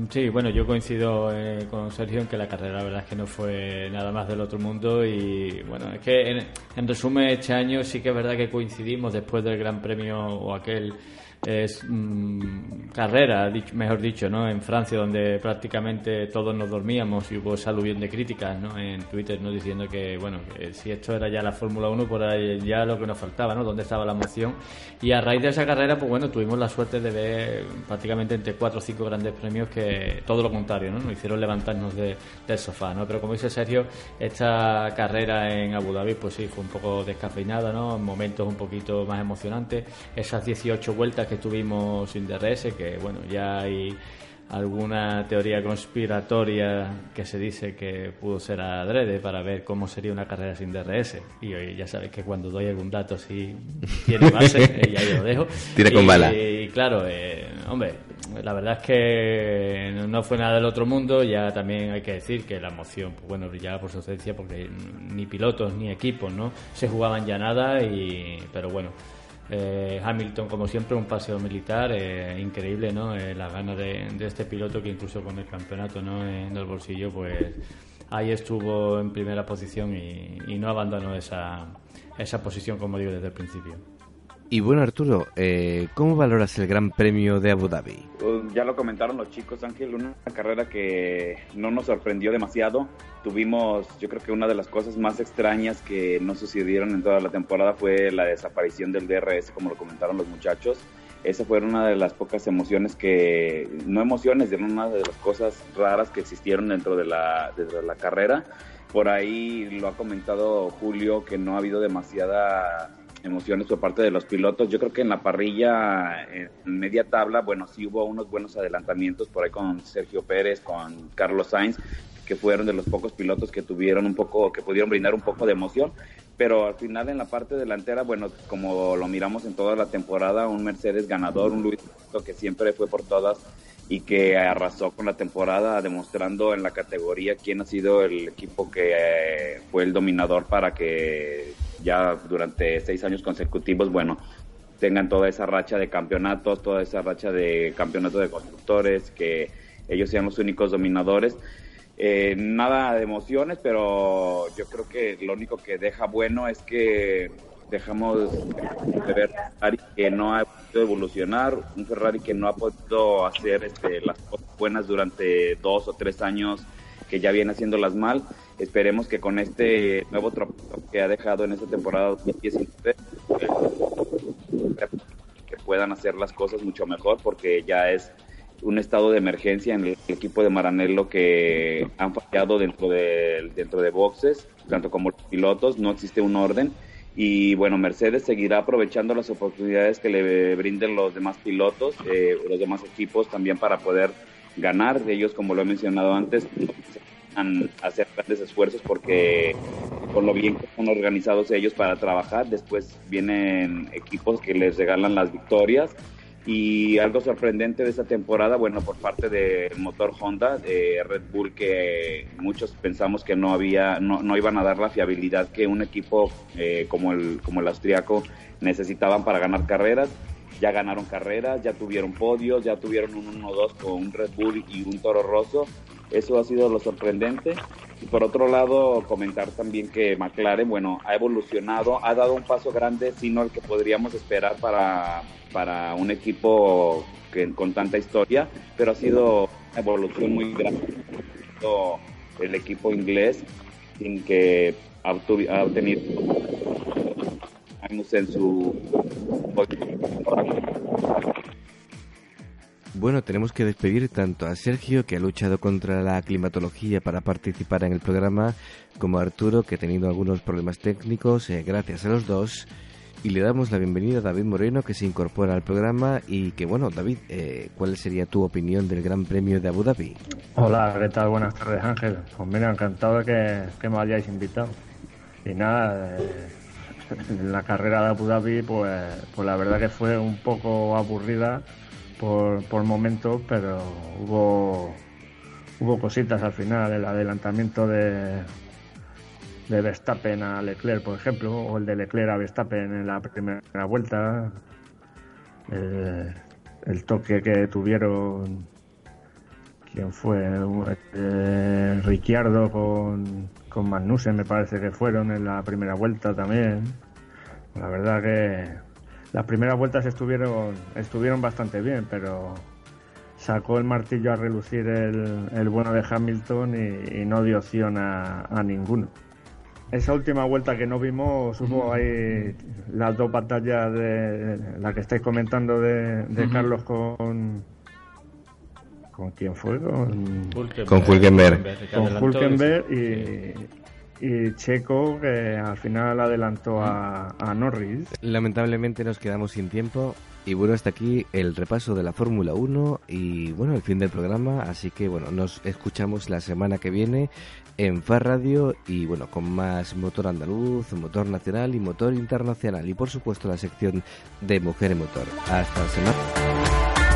Sí, bueno, yo coincido eh, con Sergio en que la carrera la verdad es que no fue nada más del otro mundo y bueno, es que en, en resumen este año sí que es verdad que coincidimos después del Gran Premio o aquel es mm, carrera, mejor dicho, ¿no? En Francia, donde prácticamente todos nos dormíamos y hubo esa aluvión de críticas, ¿no? En Twitter, ¿no? Diciendo que, bueno, si esto era ya la Fórmula 1, por ahí ya lo que nos faltaba, ¿no? Dónde estaba la emoción. Y a raíz de esa carrera, pues bueno, tuvimos la suerte de ver prácticamente entre cuatro o cinco grandes premios que todo lo contrario, ¿no? Nos hicieron levantarnos de, del sofá, ¿no? Pero como dice Sergio, esta carrera en Abu Dhabi, pues sí, fue un poco descafeinada, ¿no? Momentos un poquito más emocionantes. Esas 18 vueltas que tuvimos sin DRS, que bueno, ya hay alguna teoría conspiratoria que se dice que pudo ser adrede para ver cómo sería una carrera sin DRS. Y hoy ya sabéis que cuando doy algún dato si tiene base, ya yo lo dejo.
Tira con bala.
Y claro, eh, hombre, la verdad es que no fue nada del otro mundo. Ya también hay que decir que la emoción, pues bueno, brillaba por su ausencia porque ni pilotos ni equipos, ¿no? Se jugaban ya nada y, pero bueno eh, Hamilton, como siempre, un paseo militar eh, increíble, ¿no? Eh, las de, este piloto que incluso con el campeonato ¿no? en el bolsillo, pues ahí estuvo en primera posición y, y no abandonó esa, esa posición, como digo, desde el principio.
Y bueno, Arturo, eh, ¿cómo valoras el Gran Premio de Abu Dhabi?
Pues, ya lo comentaron los chicos, Ángel, una carrera que no nos sorprendió demasiado. Tuvimos, yo creo que una de las cosas más extrañas que no sucedieron en toda la temporada fue la desaparición del DRS, como lo comentaron los muchachos. Esa fue una de las pocas emociones que, no emociones, sino una de las cosas raras que existieron dentro de la, de la carrera. Por ahí lo ha comentado Julio que no ha habido demasiada emociones por parte de los pilotos. Yo creo que en la parrilla, en media tabla, bueno, sí hubo unos buenos adelantamientos por ahí con Sergio Pérez, con Carlos Sainz, que fueron de los pocos pilotos que tuvieron un poco, que pudieron brindar un poco de emoción. Pero al final en la parte delantera, bueno, como lo miramos en toda la temporada, un Mercedes ganador, un Luis que siempre fue por todas y que arrasó con la temporada, demostrando en la categoría quién ha sido el equipo que fue el dominador para que ya durante seis años consecutivos, bueno, tengan toda esa racha de campeonatos, toda esa racha de campeonatos de constructores, que ellos sean los únicos dominadores. Eh, nada de emociones, pero yo creo que lo único que deja bueno es que dejamos de ver que no ha podido evolucionar, un Ferrari que no ha podido hacer este, las cosas buenas durante dos o tres años que ya viene haciéndolas mal. Esperemos que con este nuevo tropezo que ha dejado en esta temporada 2019 que puedan hacer las cosas mucho mejor porque ya es un estado de emergencia en el equipo de Maranello que han fallado dentro de, dentro de boxes, tanto como los pilotos, no existe un orden. Y bueno, Mercedes seguirá aprovechando las oportunidades que le brinden los demás pilotos, eh, los demás equipos también para poder ganar. Ellos, como lo he mencionado antes, hacer grandes esfuerzos porque por lo bien que son organizados ellos para trabajar, después vienen equipos que les regalan las victorias y algo sorprendente de esta temporada, bueno, por parte del motor Honda, de Red Bull, que muchos pensamos que no había, no, no iban a dar la fiabilidad que un equipo eh, como el como el austriaco necesitaban para ganar carreras. Ya ganaron carreras, ya tuvieron podios, ya tuvieron un 1-2 con un Red Bull y un Toro Rosso. Eso ha sido lo sorprendente. Y por otro lado, comentar también que McLaren, bueno, ha evolucionado, ha dado un paso grande, sino el que podríamos esperar para, para un equipo que, con tanta historia, pero ha sido una evolución muy grande. El equipo inglés, sin que ha, ha tenido años en su
bueno, tenemos que despedir tanto a Sergio, que ha luchado contra la climatología para participar en el programa, como a Arturo, que ha tenido algunos problemas técnicos, eh, gracias a los dos. Y le damos la bienvenida a David Moreno, que se incorpora al programa. Y que, bueno, David, eh, ¿cuál sería tu opinión del Gran Premio de Abu Dhabi?
Hola, ¿qué tal? Buenas tardes, Ángel. Pues mira, encantado de que, me hayáis invitado. Y nada, eh, la carrera de Abu Dhabi, pues, pues la verdad que fue un poco aburrida por, por momentos, pero hubo, hubo cositas al final, el adelantamiento de, de Verstappen a Leclerc, por ejemplo, o el de Leclerc a Verstappen en la primera vuelta, el, toque que tuvieron, ¿quién fue? Eh, Ricciardo con, con Magnussen, me parece que fueron en la primera vuelta también. La verdad que las primeras vueltas estuvieron, estuvieron bastante bien, pero sacó el martillo a relucir el, bueno de Hamilton y, no dio opción a, ninguno. Esa última vuelta que no vimos, hubo ahí las dos batallas de la que estáis comentando de, Carlos con. ¿Con quién fue? Con
Hulkenberg.
Con Hulkenberg y, y Checo que al final adelantó a, Norris.
Lamentablemente nos quedamos sin tiempo y bueno, hasta aquí el repaso de la Fórmula 1 y bueno, el fin del programa, así que bueno, nos escuchamos la semana que viene en FAR Radio y bueno, con más motor andaluz, motor nacional y motor internacional y por supuesto la sección de Mujer en Motor. Hasta la semana.